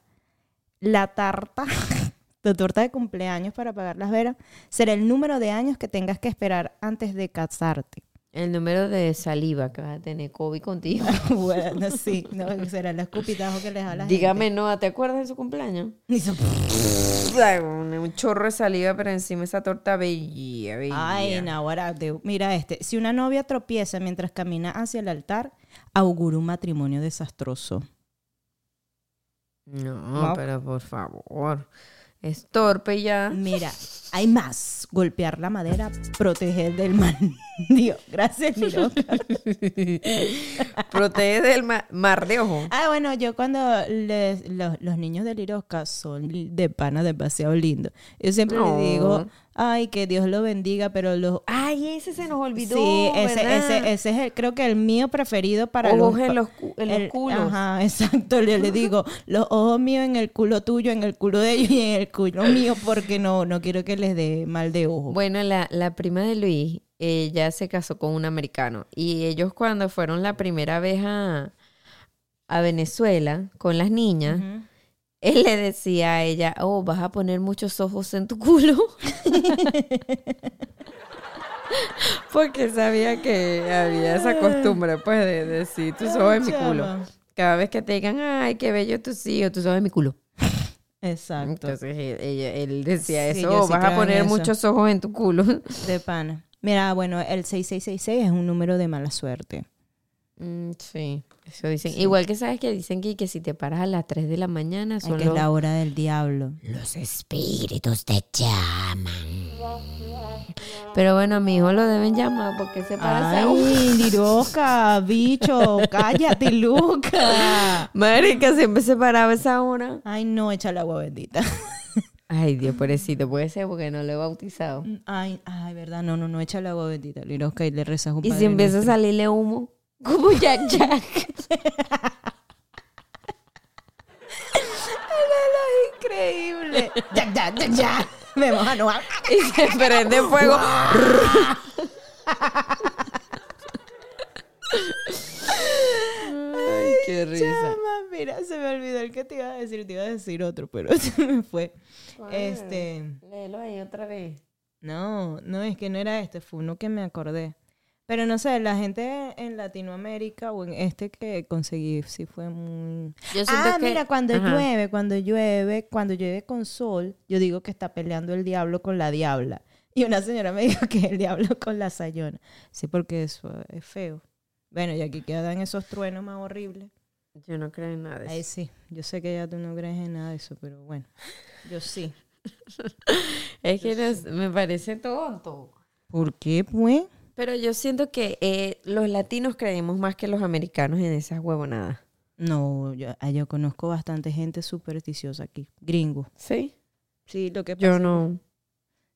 Speaker 2: la tarta, [LAUGHS] tu torta de cumpleaños para pagar las veras, será el número de años que tengas que esperar antes de casarte.
Speaker 1: El número de saliva que vas a tener COVID contigo. [LAUGHS]
Speaker 2: bueno, sí, no, será el escupitajo que les la
Speaker 1: Dígame, no, ¿te acuerdas de su cumpleaños?
Speaker 2: gente.
Speaker 1: Un, chorro de saliva, pero encima esa torta bella, bella.
Speaker 2: Ay, Nahuara, de- mira este. Si una novia tropieza mientras camina hacia el altar, augura un matrimonio desastroso.
Speaker 1: No,
Speaker 2: No.
Speaker 1: pero por favor. Es torpe ya.
Speaker 2: Mira, hay más. Golpear la madera, proteger del mal. Dios, [LAUGHS] gracias, Liroca. [LAUGHS]
Speaker 1: Protege del ma- mar de ojo.
Speaker 2: Ah, bueno, yo cuando les- los, los niños de Liroca son de pana demasiado lindos. Yo siempre
Speaker 1: No.
Speaker 2: les digo, ay, que Dios lo bendiga, pero los...
Speaker 1: Ay, ese se nos olvidó.
Speaker 2: sí, ese, ese, ese es el, creo que el mío preferido para
Speaker 1: Ojos
Speaker 2: los...
Speaker 1: en los, cu- en los
Speaker 2: el-
Speaker 1: culos.
Speaker 2: Ajá, [LAUGHS] exacto. Yo le digo, [LAUGHS] los ojos míos en el culo tuyo, en el culo de ellos y en el culo mío, porque no, no quiero que les dé mal de ojo.
Speaker 1: Bueno, la, la prima de Luis, ella se casó con un americano. Y ellos cuando fueron la primera vez a, a Venezuela con las niñas. Él le decía a ella, oh, vas a poner muchos ojos en tu culo. [LAUGHS] Porque sabía que había esa costumbre, pues, de decir tus ojos en mi culo. Cada vez que te digan, ay, qué bello tus hijos, tus ojos en mi culo.
Speaker 2: Exacto.
Speaker 1: Entonces él, ella- él decía
Speaker 2: Sí,
Speaker 1: eso, "Oh,
Speaker 2: sí
Speaker 1: vas a poner muchos ojos en tu culo.
Speaker 2: De pana. Mira, bueno, el 6666 es un número de mala suerte.
Speaker 1: Mm, sí, eso dicen. Igual que sabes que dicen que, que si te paras a las 3 de la mañana son
Speaker 2: que es la hora del diablo.
Speaker 1: los espíritus te llaman. Pero bueno, a mi hijo lo deben llamar porque se para a.
Speaker 2: Ay, Liroca, bicho, [LAUGHS] cállate, Luca.
Speaker 1: Marica, siempre se paraba a esa hora.
Speaker 2: Ay, no, echa el agua bendita.
Speaker 1: Ay, Dios, pobrecito, puede ser porque no lo he bautizado.
Speaker 2: Ay, ay, verdad, no, no, no, echa el agua bendita, Liroca, y le rezas un
Speaker 1: Y si empieza a salirle humo, como Jack Jack. [LAUGHS]
Speaker 2: Increíble. Ya, ya, ya, ya. Vemos a Noah.
Speaker 1: y se prende fuego. Ay, qué risa.
Speaker 2: Chama, mira, se me olvidó el que te iba a decir, te iba a decir otro, pero [LAUGHS] se me fue. Este,
Speaker 1: Léelo ahí otra vez.
Speaker 2: no, no, es que no era este, fue uno que me acordé. Pero no sé, la gente en Latinoamérica o en este que conseguí, sí fue muy...
Speaker 1: Yo
Speaker 2: Ah,
Speaker 1: que-
Speaker 2: mira, cuando
Speaker 1: Ajá.
Speaker 2: llueve, cuando llueve, cuando llueve con sol, yo digo que está peleando el diablo con la diabla. Y una señora me [LAUGHS] dijo que el diablo con la sayona. Sí, porque eso es feo. Bueno, y aquí quedan esos truenos más horribles.
Speaker 1: Yo no creo en nada de
Speaker 2: Ahí
Speaker 1: eso.
Speaker 2: sí, yo sé que ya tú no crees en nada de eso, pero bueno, yo sí. [LAUGHS]
Speaker 1: Es que nos- me parece tonto.
Speaker 2: ¿Por qué, pues?
Speaker 1: Pero yo siento que eh, los latinos creemos más que los americanos en esas huevonadas.
Speaker 2: No, yo, ah, yo conozco bastante gente supersticiosa aquí, gringo.
Speaker 1: ¿Sí?
Speaker 2: Sí, lo que
Speaker 1: Yo
Speaker 2: pasa-
Speaker 1: no.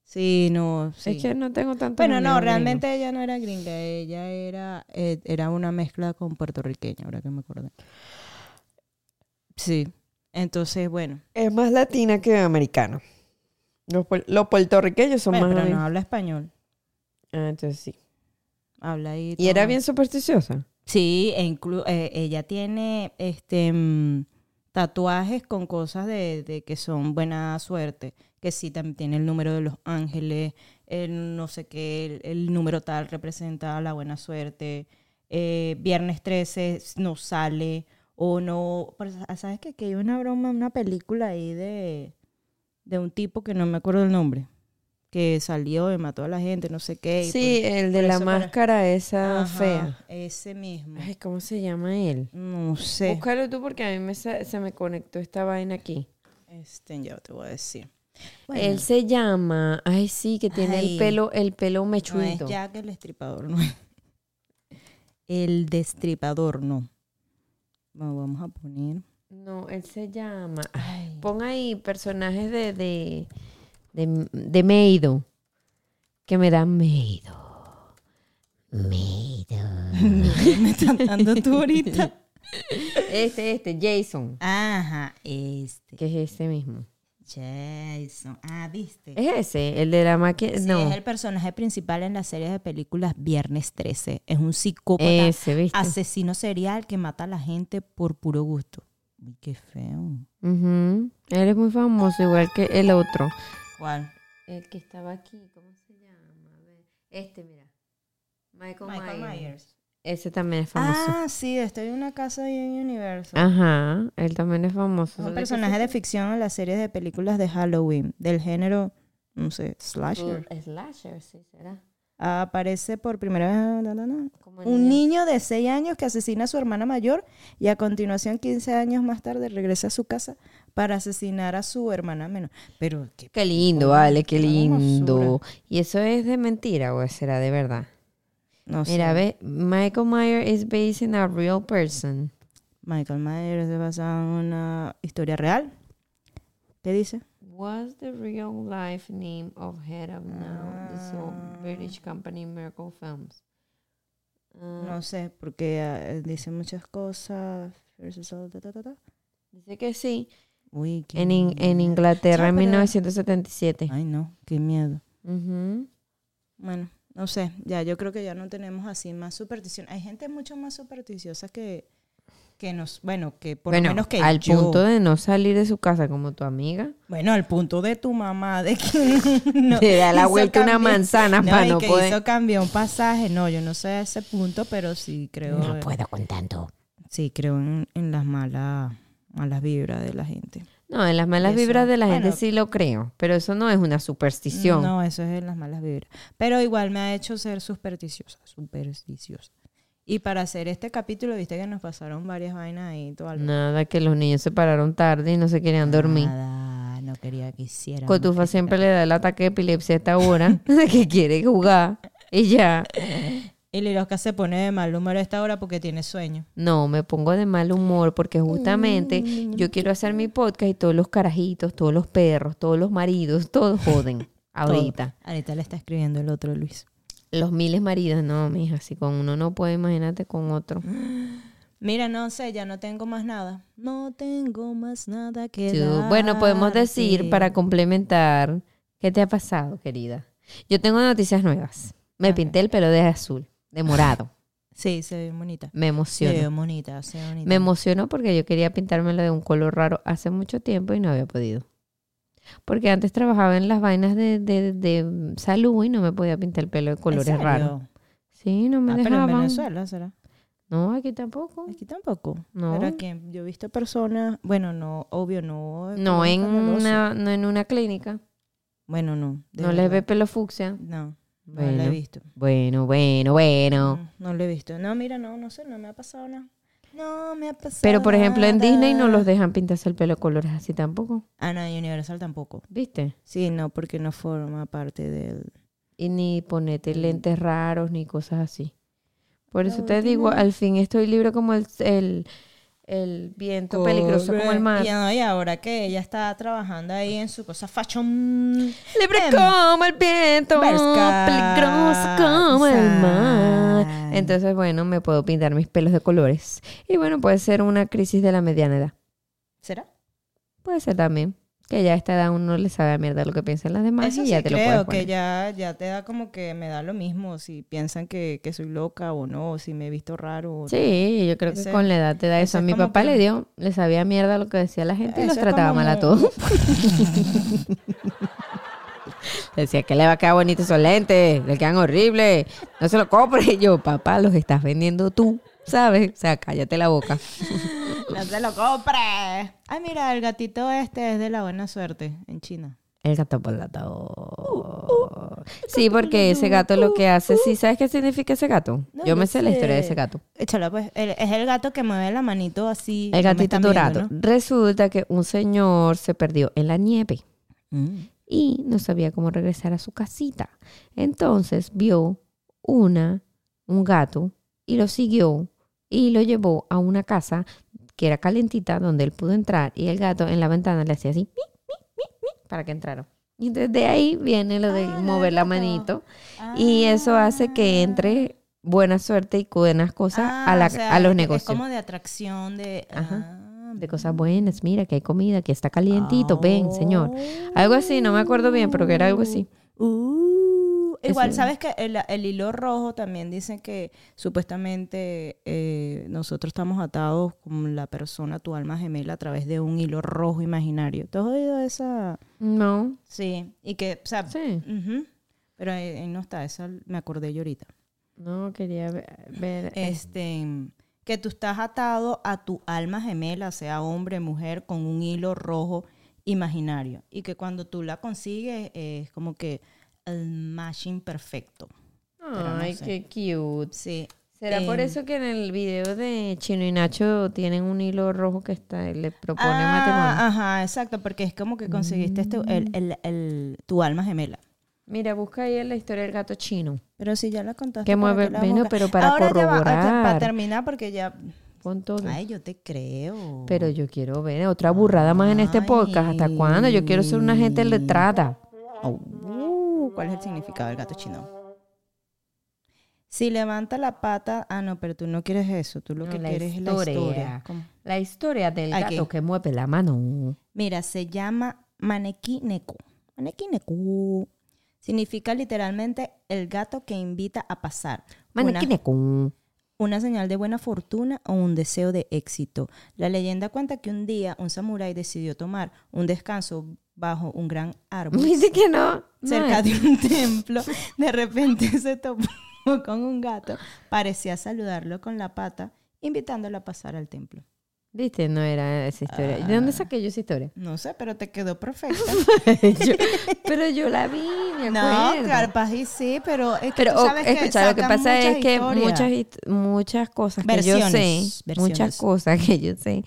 Speaker 2: Sí, no, sí.
Speaker 1: Es que no tengo tanto.
Speaker 2: Bueno, no, realmente ella no era gringa, ella era, eh, era una mezcla con puertorriqueña, ahora que me acordé. Sí, entonces, bueno,
Speaker 1: Es más latina que americano. Los, puer- los puertorriqueños son
Speaker 2: bueno
Speaker 1: más.
Speaker 2: pero no habla español,
Speaker 1: Ah, entonces sí.
Speaker 2: Habla ahí.
Speaker 1: ¿Y era bien supersticiosa?
Speaker 2: Sí, e inclu- eh, ella tiene este mm, tatuajes con cosas de, de que son buena suerte. Que sí, también tiene el número de los ángeles, el no sé qué, el, el número tal representa la buena suerte. eh, viernes 13 no sale o no. ¿Sabes qué? Que hay una broma, una película ahí de, de un tipo que no me acuerdo el nombre. Que salió y mató a la gente, no sé qué. y
Speaker 1: Sí,
Speaker 2: por-
Speaker 1: el de la
Speaker 2: para-
Speaker 1: máscara esa
Speaker 2: Ajá,
Speaker 1: fea.
Speaker 2: Ese mismo.
Speaker 1: Ay, ¿cómo se llama él?
Speaker 2: No sé.
Speaker 1: Búscalo tú porque a mí me se me conectó esta vaina aquí.
Speaker 2: Este, ya te voy a decir.
Speaker 1: Él se llama, ay sí, que tiene
Speaker 2: Ay.
Speaker 1: el pelo, el pelo
Speaker 2: no es. Jack el estripador, no es. El destripador, no. Bueno, vamos a poner.
Speaker 1: No, él se llama. Ay, pon ahí personajes de, de, de, de Meido. Que me dan Meido. Meido. [LAUGHS]
Speaker 2: me están dando tú ahorita. [LAUGHS]
Speaker 1: Este, este, Jason.
Speaker 2: Ajá, este.
Speaker 1: Que es ese mismo.
Speaker 2: Jason. Ah, ¿viste?
Speaker 1: Es ese, el de la máquina.
Speaker 2: Sí,
Speaker 1: no,
Speaker 2: es el personaje principal en la serie de películas Viernes 13. Es un psicópata,
Speaker 1: ese, ¿viste?
Speaker 2: asesino serial que mata a la gente por puro gusto. Qué feo.
Speaker 1: Ujú. Él es muy famoso, igual que el otro.
Speaker 2: ¿Cuál?
Speaker 1: El que estaba aquí, ¿cómo se llama? A ver. Este, mira. Michael,
Speaker 2: Michael
Speaker 1: Myers.
Speaker 2: Myers.
Speaker 1: Ese también es famoso.
Speaker 2: Ah, sí, estoy en una casa ahí en Universo.
Speaker 1: Ajá, él también es famoso.
Speaker 2: Es un
Speaker 1: ¿De qué
Speaker 2: personaje
Speaker 1: se-
Speaker 2: de ficción en las series de películas de Halloween, del género, no sé, slasher.
Speaker 1: Slasher, sí, será.
Speaker 2: Aparece por primera vez
Speaker 1: Como
Speaker 2: un niño de 6 años que asesina a su hermana mayor y a continuación 15 años más tarde regresa a su casa para asesinar a su hermana menor. Pero qué
Speaker 1: Qué lindo, vale, qué lindo. ¿Y eso es de mentira o será de verdad?
Speaker 2: no sé.
Speaker 1: Mira, ve, Michael Myers is based in a real person.
Speaker 2: Michael Myers se basa en una historia real. ¿Qué dice?
Speaker 1: What's the real life name of head of now? The sold British company Miracle Films. Ah,
Speaker 2: No sé, porque eh, dice muchas cosas.
Speaker 1: Dice que sí.
Speaker 2: Uy, qué
Speaker 1: En, In- en
Speaker 2: miedo.
Speaker 1: Inglaterra en
Speaker 2: Ya, pero-
Speaker 1: 1977.
Speaker 2: Ay, no, qué miedo. Bueno, no sé, ya yo creo que ya no tenemos así más superstición. Hay gente mucho más supersticiosa que, que nos, bueno, que por
Speaker 1: bueno,
Speaker 2: lo menos que
Speaker 1: al
Speaker 2: yo.
Speaker 1: punto de no salir de su casa como tu amiga.
Speaker 2: Bueno, al punto de tu mamá, de que [LAUGHS] no,
Speaker 1: Te da la vuelta una manzana
Speaker 2: no,
Speaker 1: para no
Speaker 2: que
Speaker 1: poder.
Speaker 2: hizo cambiar un pasaje. No, yo no sé a ese punto, pero sí creo.
Speaker 1: con tanto.
Speaker 2: Sí, creo en, en las malas, malas vibras de la gente.
Speaker 1: No, en las malas
Speaker 2: Eso.
Speaker 1: vibras de la gente sí lo creo, pero eso no es una superstición.
Speaker 2: No, eso es en las malas vibras. Pero igual me ha hecho ser supersticiosa, supersticiosa. Y para hacer este capítulo, viste que nos pasaron varias vainas ahí. Todo.
Speaker 1: Nada, que los niños se pararon tarde y no se querían dormir.
Speaker 2: Nada, no quería que hiciera.
Speaker 1: Cotufa siempre le da el ataque de epilepsia a esta hora, [LAUGHS] que quiere jugar y ya.
Speaker 2: Y Lirosca se pone de mal humor a esta hora porque tiene sueño.
Speaker 1: No, me pongo de mal humor porque justamente yo quiero hacer mi podcast y todos los carajitos, todos los perros, todos los maridos, todos joden ahorita.
Speaker 2: Ahorita le está escribiendo el otro Luis.
Speaker 1: Los miles maridos, no, mija, si con uno no puede, imagínate con otro. [GASPS]
Speaker 2: Mira, no sé, ya no tengo más nada. No tengo más nada que
Speaker 1: Tú- bueno, podemos decir para complementar, ¿qué te ha pasado, querida? Yo tengo noticias nuevas. Me pinté el pelo de azul, de morado. [LAUGHS]
Speaker 2: Sí, se ve bonita.
Speaker 1: Me
Speaker 2: Se ve
Speaker 1: emocionó.
Speaker 2: bonita, se ve bonita.
Speaker 1: Me emocionó porque yo quería pintármelo de un color raro hace mucho tiempo y no había podido. Porque antes trabajaba en las vainas de, de, de salud y no me podía pintar el pelo de
Speaker 2: ¿En
Speaker 1: colores raros. Sí, no me
Speaker 2: Ah, pero en
Speaker 1: dejaban.
Speaker 2: Venezuela será.
Speaker 1: No, aquí tampoco.
Speaker 2: Aquí tampoco.
Speaker 1: No.
Speaker 2: Pero aquí yo he visto personas, bueno, no, obvio, no.
Speaker 1: No en, una, no en una clínica.
Speaker 2: Bueno, no.
Speaker 1: No les ve pelo fucsia.
Speaker 2: No, no lo he visto.
Speaker 1: Bueno, bueno, bueno.
Speaker 2: No, no lo he visto. No, mira, no, no sé, no me ha pasado nada. No me ha pasado
Speaker 1: Pero por ejemplo en Disney no los dejan pintarse el pelo de colores así tampoco.
Speaker 2: Ah, no, y Universal tampoco.
Speaker 1: ¿Viste?
Speaker 2: Sí, no, porque no forma parte del...
Speaker 1: Y ni ponete lentes raros ni cosas así. Por eso te digo, al fin estoy libre como el, el, el viento peligroso como el mar.
Speaker 2: Y, no, y ahora que ella está trabajando ahí en su cosa fashion...
Speaker 1: Libre
Speaker 2: Em,
Speaker 1: como el viento,
Speaker 2: Berska.
Speaker 1: peligroso como el mar. Entonces, bueno, me puedo pintar mis pelos de colores. Y bueno, puede ser una crisis de la mediana edad.
Speaker 2: ¿Será?
Speaker 1: Puede ser también. Que ya a esta edad uno le sabe a mierda lo que piensan las demás
Speaker 2: Eso
Speaker 1: y
Speaker 2: sí
Speaker 1: ya te lo
Speaker 2: creo
Speaker 1: puedes
Speaker 2: que ya, ya te da como que me da lo mismo si piensan que, que soy loca o no, o si me he visto raro. o-
Speaker 1: Sí, yo creo que con la edad te da
Speaker 2: eso.
Speaker 1: A mi papá
Speaker 2: que-
Speaker 1: le dio, le sabía mierda lo que decía la gente y los trataba mal a todos. [LAUGHS] Decía que le va a quedar bonito esos lentes, le quedan horribles, no se lo compre. Y [LAUGHS] yo, papá, los estás vendiendo tú, ¿sabes? O sea, cállate la boca. [LAUGHS]
Speaker 2: ¡No se lo compre! Ay, mira, el gatito este es de la buena suerte en China.
Speaker 1: El gato por la to- Sí, porque ese gato lo que hace, ¿sí sabes qué significa ese gato?
Speaker 2: No,
Speaker 1: Yo me sé la historia de ese gato.
Speaker 2: Échala, pues. El- es el gato que mueve la manito así.
Speaker 1: El gatito dorado.
Speaker 2: ¿no?
Speaker 1: Resulta que un señor se perdió en la nieve
Speaker 2: Mm.
Speaker 1: y no sabía cómo regresar a su casita. Entonces vio una, un gato y lo siguió y lo llevó a una casa que era calentita donde él pudo entrar y el gato en la ventana le hacía así "Mi, mi, mi, mi", para que entrara. Y entonces de ahí viene lo de
Speaker 2: Ah, la
Speaker 1: mover la manito y eso hace que entre buena suerte y buenas cosas a, la-
Speaker 2: Ah, o sea,
Speaker 1: a los negocios.
Speaker 2: Es como de atracción de...
Speaker 1: Ajá.
Speaker 2: ah,
Speaker 1: De cosas buenas, mira que hay comida, que está calientito, ven, señor. Algo así, no me acuerdo bien, pero que era algo así.
Speaker 2: Uh, igual, sabes que el, el hilo rojo también dicen que supuestamente eh, nosotros estamos atados con la persona, tu alma gemela, a través de un hilo rojo imaginario. ¿Tú has oído esa?
Speaker 1: No,
Speaker 2: Sí, y que, o sea,
Speaker 1: sí.
Speaker 2: pero ahí, ahí no está, esa me acordé yo ahorita.
Speaker 1: No, quería ver.
Speaker 2: Este, que tú estás atado a tu alma gemela, sea hombre, mujer, con un hilo rojo imaginario. Y que cuando tú la consigues es como que el matching perfecto. no
Speaker 1: Ay,
Speaker 2: sé.
Speaker 1: qué cute.
Speaker 2: Sí.
Speaker 1: ¿Será por
Speaker 2: Em,
Speaker 1: eso que en el video de Chino y Nacho tienen un hilo rojo que está, le propone
Speaker 2: Ah,
Speaker 1: matrimonio?
Speaker 2: Ajá, exacto, porque es como que conseguiste este-
Speaker 1: Mm.
Speaker 2: el, el- el- tu alma gemela.
Speaker 1: Mira, busca ahí en la historia del gato chino.
Speaker 2: Pero si ya la contaste.
Speaker 1: Que
Speaker 2: ¿para
Speaker 1: mueve-
Speaker 2: buscas?
Speaker 1: pero para
Speaker 2: Ahora ya va,
Speaker 1: corroborar.
Speaker 2: para terminar, porque ya.
Speaker 1: Pon todo.
Speaker 2: Ay, yo te creo.
Speaker 1: Pero yo quiero ver otra burrada más en este podcast. ¿Hasta cuándo? Yo quiero ser una gente letrada.
Speaker 2: Uh, ¿Cuál es el significado del gato chino? Si levanta la pata. Ah, no, pero tú no quieres eso. Tú lo
Speaker 1: No,
Speaker 2: que quieres es la
Speaker 1: historia. La historia del
Speaker 2: Aquí.
Speaker 1: gato que mueve la mano.
Speaker 2: Mira, se llama Maneki Neko. Maneki Neko. Significa literalmente el gato que invita a pasar. Una-
Speaker 1: Manequineco.
Speaker 2: una señal de buena fortuna o un deseo de éxito. La leyenda cuenta que un día un samurái decidió tomar un descanso bajo un gran [LAUGHS] árbol
Speaker 1: Dice que no.
Speaker 2: cerca
Speaker 1: No.
Speaker 2: de un [LAUGHS] templo. De repente [LAUGHS] se topó con un gato. Parecía saludarlo con la pata, invitándolo a pasar al templo.
Speaker 1: Viste, no era esa historia. ¿De dónde saqué yo esa historia?
Speaker 2: No sé, pero te quedó perfecta. [LAUGHS]
Speaker 1: Yo- pero yo la vi, me
Speaker 2: no,
Speaker 1: acuerdo.
Speaker 2: carpas y sí, pero es que
Speaker 1: Pero
Speaker 2: tú
Speaker 1: o-
Speaker 2: sabes que
Speaker 1: escucha, lo que pasa es que muchas, muchas cosas que yo sé,
Speaker 2: Versiones,
Speaker 1: muchas cosas que yo sé,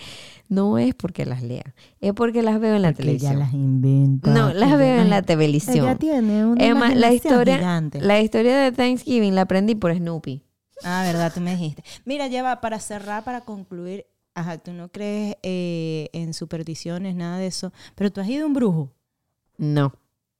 Speaker 1: no es porque las lea, es porque las veo en la
Speaker 2: Porque
Speaker 1: televisión.
Speaker 2: ella las inventa.
Speaker 1: No, las veo en la
Speaker 2: Ella
Speaker 1: televisión.
Speaker 2: tiene una
Speaker 1: la historia,
Speaker 2: gigante.
Speaker 1: la historia de Thanksgiving la aprendí por Snoopy.
Speaker 2: Ah, verdad, tú me dijiste. Mira, lleva para cerrar, para concluir. Ajá, tú no crees eh, en supersticiones, nada de eso. Pero tú has ido a un brujo.
Speaker 1: No.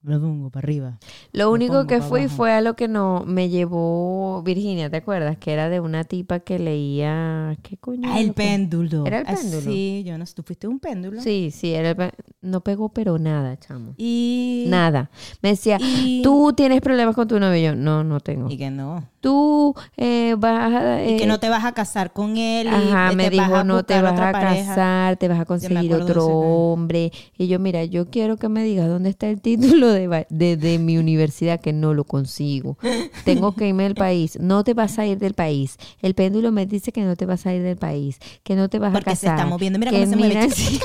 Speaker 2: Lo pongo para arriba.
Speaker 1: Lo único que fui
Speaker 2: abajo.
Speaker 1: fue a lo que no me llevó Virginia, ¿te acuerdas? Que era de una tipa que leía. ¿Qué coño?
Speaker 2: Ah, el péndulo.
Speaker 1: ¿Era el
Speaker 2: Ah,
Speaker 1: péndulo?
Speaker 2: Sí, yo no sé. ¿Tú fuiste un péndulo?
Speaker 1: Sí, sí, era el pe- no pegó, pero nada, chamo.
Speaker 2: Y...
Speaker 1: Nada. Me decía,
Speaker 2: y-
Speaker 1: tú tienes problemas con tu novio. Yo, no, no tengo.
Speaker 2: Y que no.
Speaker 1: Tú eh, vas a.
Speaker 2: Y que
Speaker 1: eh,
Speaker 2: no te vas a casar con él.
Speaker 1: Ajá, me dijo, no te vas a
Speaker 2: pareja".
Speaker 1: casar, te vas a conseguir otro hombre. Y yo, mira, yo quiero que me digas dónde está el título de, de, de mi universidad que no lo consigo. Tengo que irme del país. No te vas a ir del país. El péndulo me dice que no te vas a ir del país, que no te vas
Speaker 2: Porque
Speaker 1: a
Speaker 2: se
Speaker 1: casar.
Speaker 2: está moviendo. Mira cómo se mueve.
Speaker 1: mira- [LAUGHS] Sí.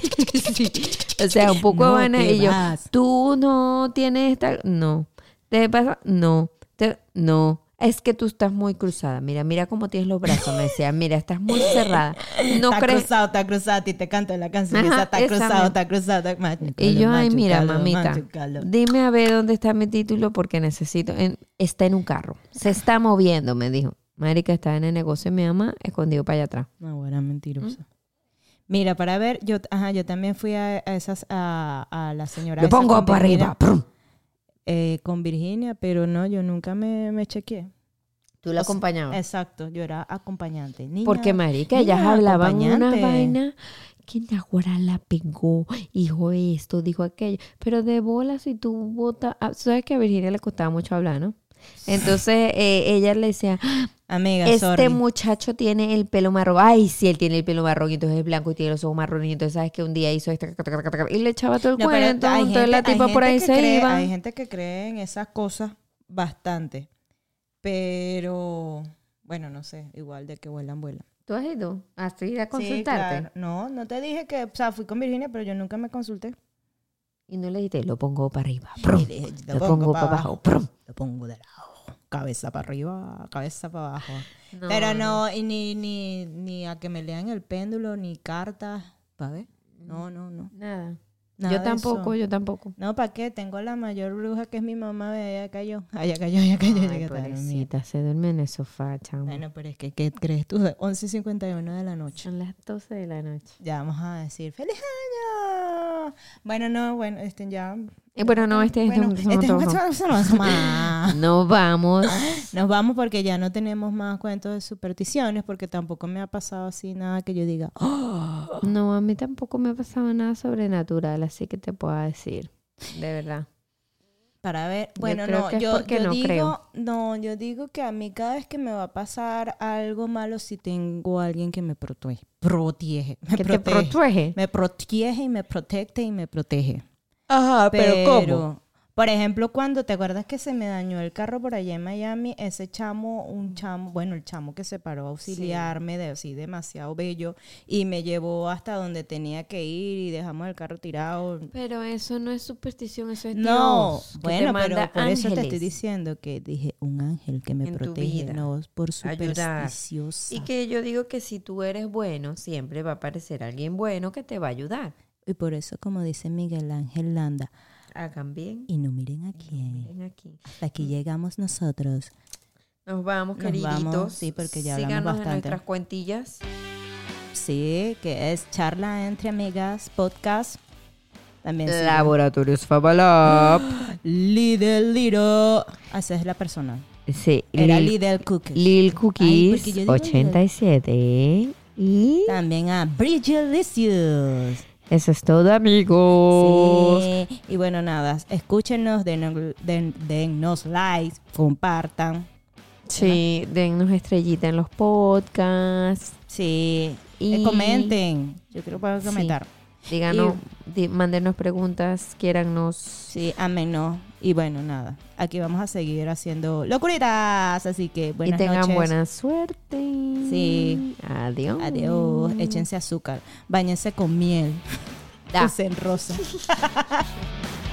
Speaker 1: O sea, un poco
Speaker 2: No
Speaker 1: vaina.
Speaker 2: te
Speaker 1: Y yo,
Speaker 2: vas.
Speaker 1: tú no tienes esta... No. ¿Te pasa? No. Te- No. Es que tú estás muy cruzada. Mira, mira cómo tienes los brazos. Me decía, mira, estás muy cerrada. [LAUGHS] No
Speaker 2: está
Speaker 1: crees...
Speaker 2: cruzado, está cruzado. Ti te canta la canción.
Speaker 1: Ajá,
Speaker 2: está
Speaker 1: esa
Speaker 2: cruzado, está cruzado. Está...
Speaker 1: Y yo, ay, mira, mamita,
Speaker 2: machucalo.
Speaker 1: dime a ver dónde está mi título porque necesito. en- está en un carro. Se está moviendo, me dijo. Marica, está en el negocio de mi mamá, escondido para allá atrás.
Speaker 2: No, bueno, mentirosa. Mira, para ver, yo, ajá, yo también fui a, esas, a, a la señora.
Speaker 1: Yo pongo para arriba. prum.
Speaker 2: Eh, con Virginia, pero no, yo nunca me, me chequeé.
Speaker 1: Tú la acompañabas.
Speaker 2: Exacto, yo era acompañante. Niña,
Speaker 1: Porque, marica, ellas hablaban una
Speaker 2: acompañante.
Speaker 1: vaina que Nahuara la pegó, dijo esto, dijo aquello. Pero de bola, si tú votas... ah, Sabes que a Virginia le costaba mucho hablar, ¿no? Entonces eh, ella le decía,
Speaker 2: Amiga,
Speaker 1: este
Speaker 2: sorry.
Speaker 1: muchacho tiene el pelo marrón. Ay, sí, él tiene el pelo marrón y entonces es blanco y tiene los ojos marrones. Y entonces sabes que un día hizo esto y le echaba todo el
Speaker 2: No,
Speaker 1: cuento.
Speaker 2: hay
Speaker 1: entonces la
Speaker 2: gente-
Speaker 1: tipa por ahí
Speaker 2: que
Speaker 1: se
Speaker 2: cree-
Speaker 1: iba.
Speaker 2: Hay gente que cree en esas cosas bastante. Pero, bueno, no sé, igual de que vuelan, vuelan.
Speaker 1: ¿Tú has ido así a
Speaker 2: Sí,
Speaker 1: consultarte?
Speaker 2: claro. No, no te dije que, o sea, fui con Virginia, pero yo nunca me consulté.
Speaker 1: Y no le dijiste, lo pongo para arriba. prum,
Speaker 2: dije,
Speaker 1: lo, pongo, para abajo. prum.
Speaker 2: Lo pongo de lado. Cabeza para arriba, cabeza para abajo.
Speaker 1: No,
Speaker 2: Pero no, y ni, ni, ni a que me lean el péndulo, ni cartas. ¿Para ver? No, no, no.
Speaker 1: Nada.
Speaker 2: Nada
Speaker 1: yo
Speaker 2: de
Speaker 1: tampoco, yo tampoco.
Speaker 2: No, ¿para qué? Tengo la mayor bruja que es mi mamá, ve, allá cayó. Allá cayó, allá cayó,
Speaker 1: Ay,
Speaker 2: allá cayó.
Speaker 1: pobrecita, se duerme en el sofá, chamo.
Speaker 2: Bueno, pero es que, ¿qué crees tú? 11.51 de la noche.
Speaker 1: Son las 12 de la noche.
Speaker 2: Ya vamos a decir, ¡Feliz año! Bueno, no, bueno, este ya...
Speaker 1: Y bueno, no, este es
Speaker 2: Bueno, este es [LAUGHS]
Speaker 1: No vamos.
Speaker 2: Nos vamos porque ya no tenemos más cuentos de supersticiones, porque tampoco me ha pasado así nada que yo diga, "Oh".
Speaker 1: No, a mí tampoco me ha pasado nada sobrenatural, así que te puedo decir. De verdad.
Speaker 2: para ver. Bueno, no, yo,
Speaker 1: porque
Speaker 2: yo
Speaker 1: no
Speaker 2: digo,
Speaker 1: creo.
Speaker 2: no, yo digo que a mí cada vez que me va a pasar algo malo, si tengo alguien que me protege, protege, me
Speaker 1: Que te
Speaker 2: protege,
Speaker 1: protege.
Speaker 2: me protege y me protege y me protege.
Speaker 1: Ajá,
Speaker 2: Pero, por ejemplo, cuando te acuerdas que se me dañó el carro por allá en Miami, ese chamo, un chamo, bueno, el chamo que se paró a auxiliarme, de así demasiado bello, y me llevó hasta donde tenía que ir y dejamos el carro tirado.
Speaker 1: Pero eso no es superstición, eso es
Speaker 2: No,
Speaker 1: Dios, te
Speaker 2: bueno, pero por eso te estoy diciendo que dije un ángel que me
Speaker 1: En
Speaker 2: protege, no por
Speaker 1: Ayudar.
Speaker 2: supersticiosa.
Speaker 1: Y que yo digo que si tú eres bueno, siempre va a aparecer alguien bueno que te va a ayudar.
Speaker 2: Y por eso, como dice Miguel Ángel Landa,
Speaker 1: Hagan bien.
Speaker 2: y no miren a quién.
Speaker 1: Ven aquí.
Speaker 2: Hasta aquí llegamos nosotros.
Speaker 1: Nos vamos,
Speaker 2: Nos
Speaker 1: queriditos.
Speaker 2: vamos, sí, porque ya hablamos
Speaker 1: Síganos en
Speaker 2: bastante.
Speaker 1: nuestras cuentillas.
Speaker 2: Sí, que es Charla entre Amigas Podcast. También.
Speaker 1: Laboratorios Fabalab.
Speaker 2: Lidl [GASPS] Little. Esa es la persona.
Speaker 1: Sí,
Speaker 2: Era
Speaker 1: Lil,
Speaker 2: Lidl Cookies.
Speaker 1: Lil
Speaker 2: Ay,
Speaker 1: Cookies
Speaker 2: digo
Speaker 1: 87. Y
Speaker 2: También a Bridgelicious.
Speaker 1: Eso es todo, amigos.
Speaker 2: Sí. Y bueno, nada, escúchenos, den- dennos likes, compartan.
Speaker 1: Sí, dennos estrellita en los podcasts.
Speaker 2: Sí.
Speaker 1: Y-
Speaker 2: Eh, comenten. Yo creo que pueden
Speaker 1: Sí.
Speaker 2: comentar.
Speaker 1: Díganos, di- mándenos preguntas, quiérannos.
Speaker 2: Sí, amén, Y bueno, nada. Aquí vamos a seguir haciendo locuritas. Así que
Speaker 1: Y
Speaker 2: buenas
Speaker 1: tengan
Speaker 2: noches.
Speaker 1: buena suerte.
Speaker 2: Sí.
Speaker 1: Adiós.
Speaker 2: Adiós. Échense azúcar. Báñense con miel.
Speaker 1: Da. [LAUGHS]
Speaker 2: Usen rosa. [LAUGHS]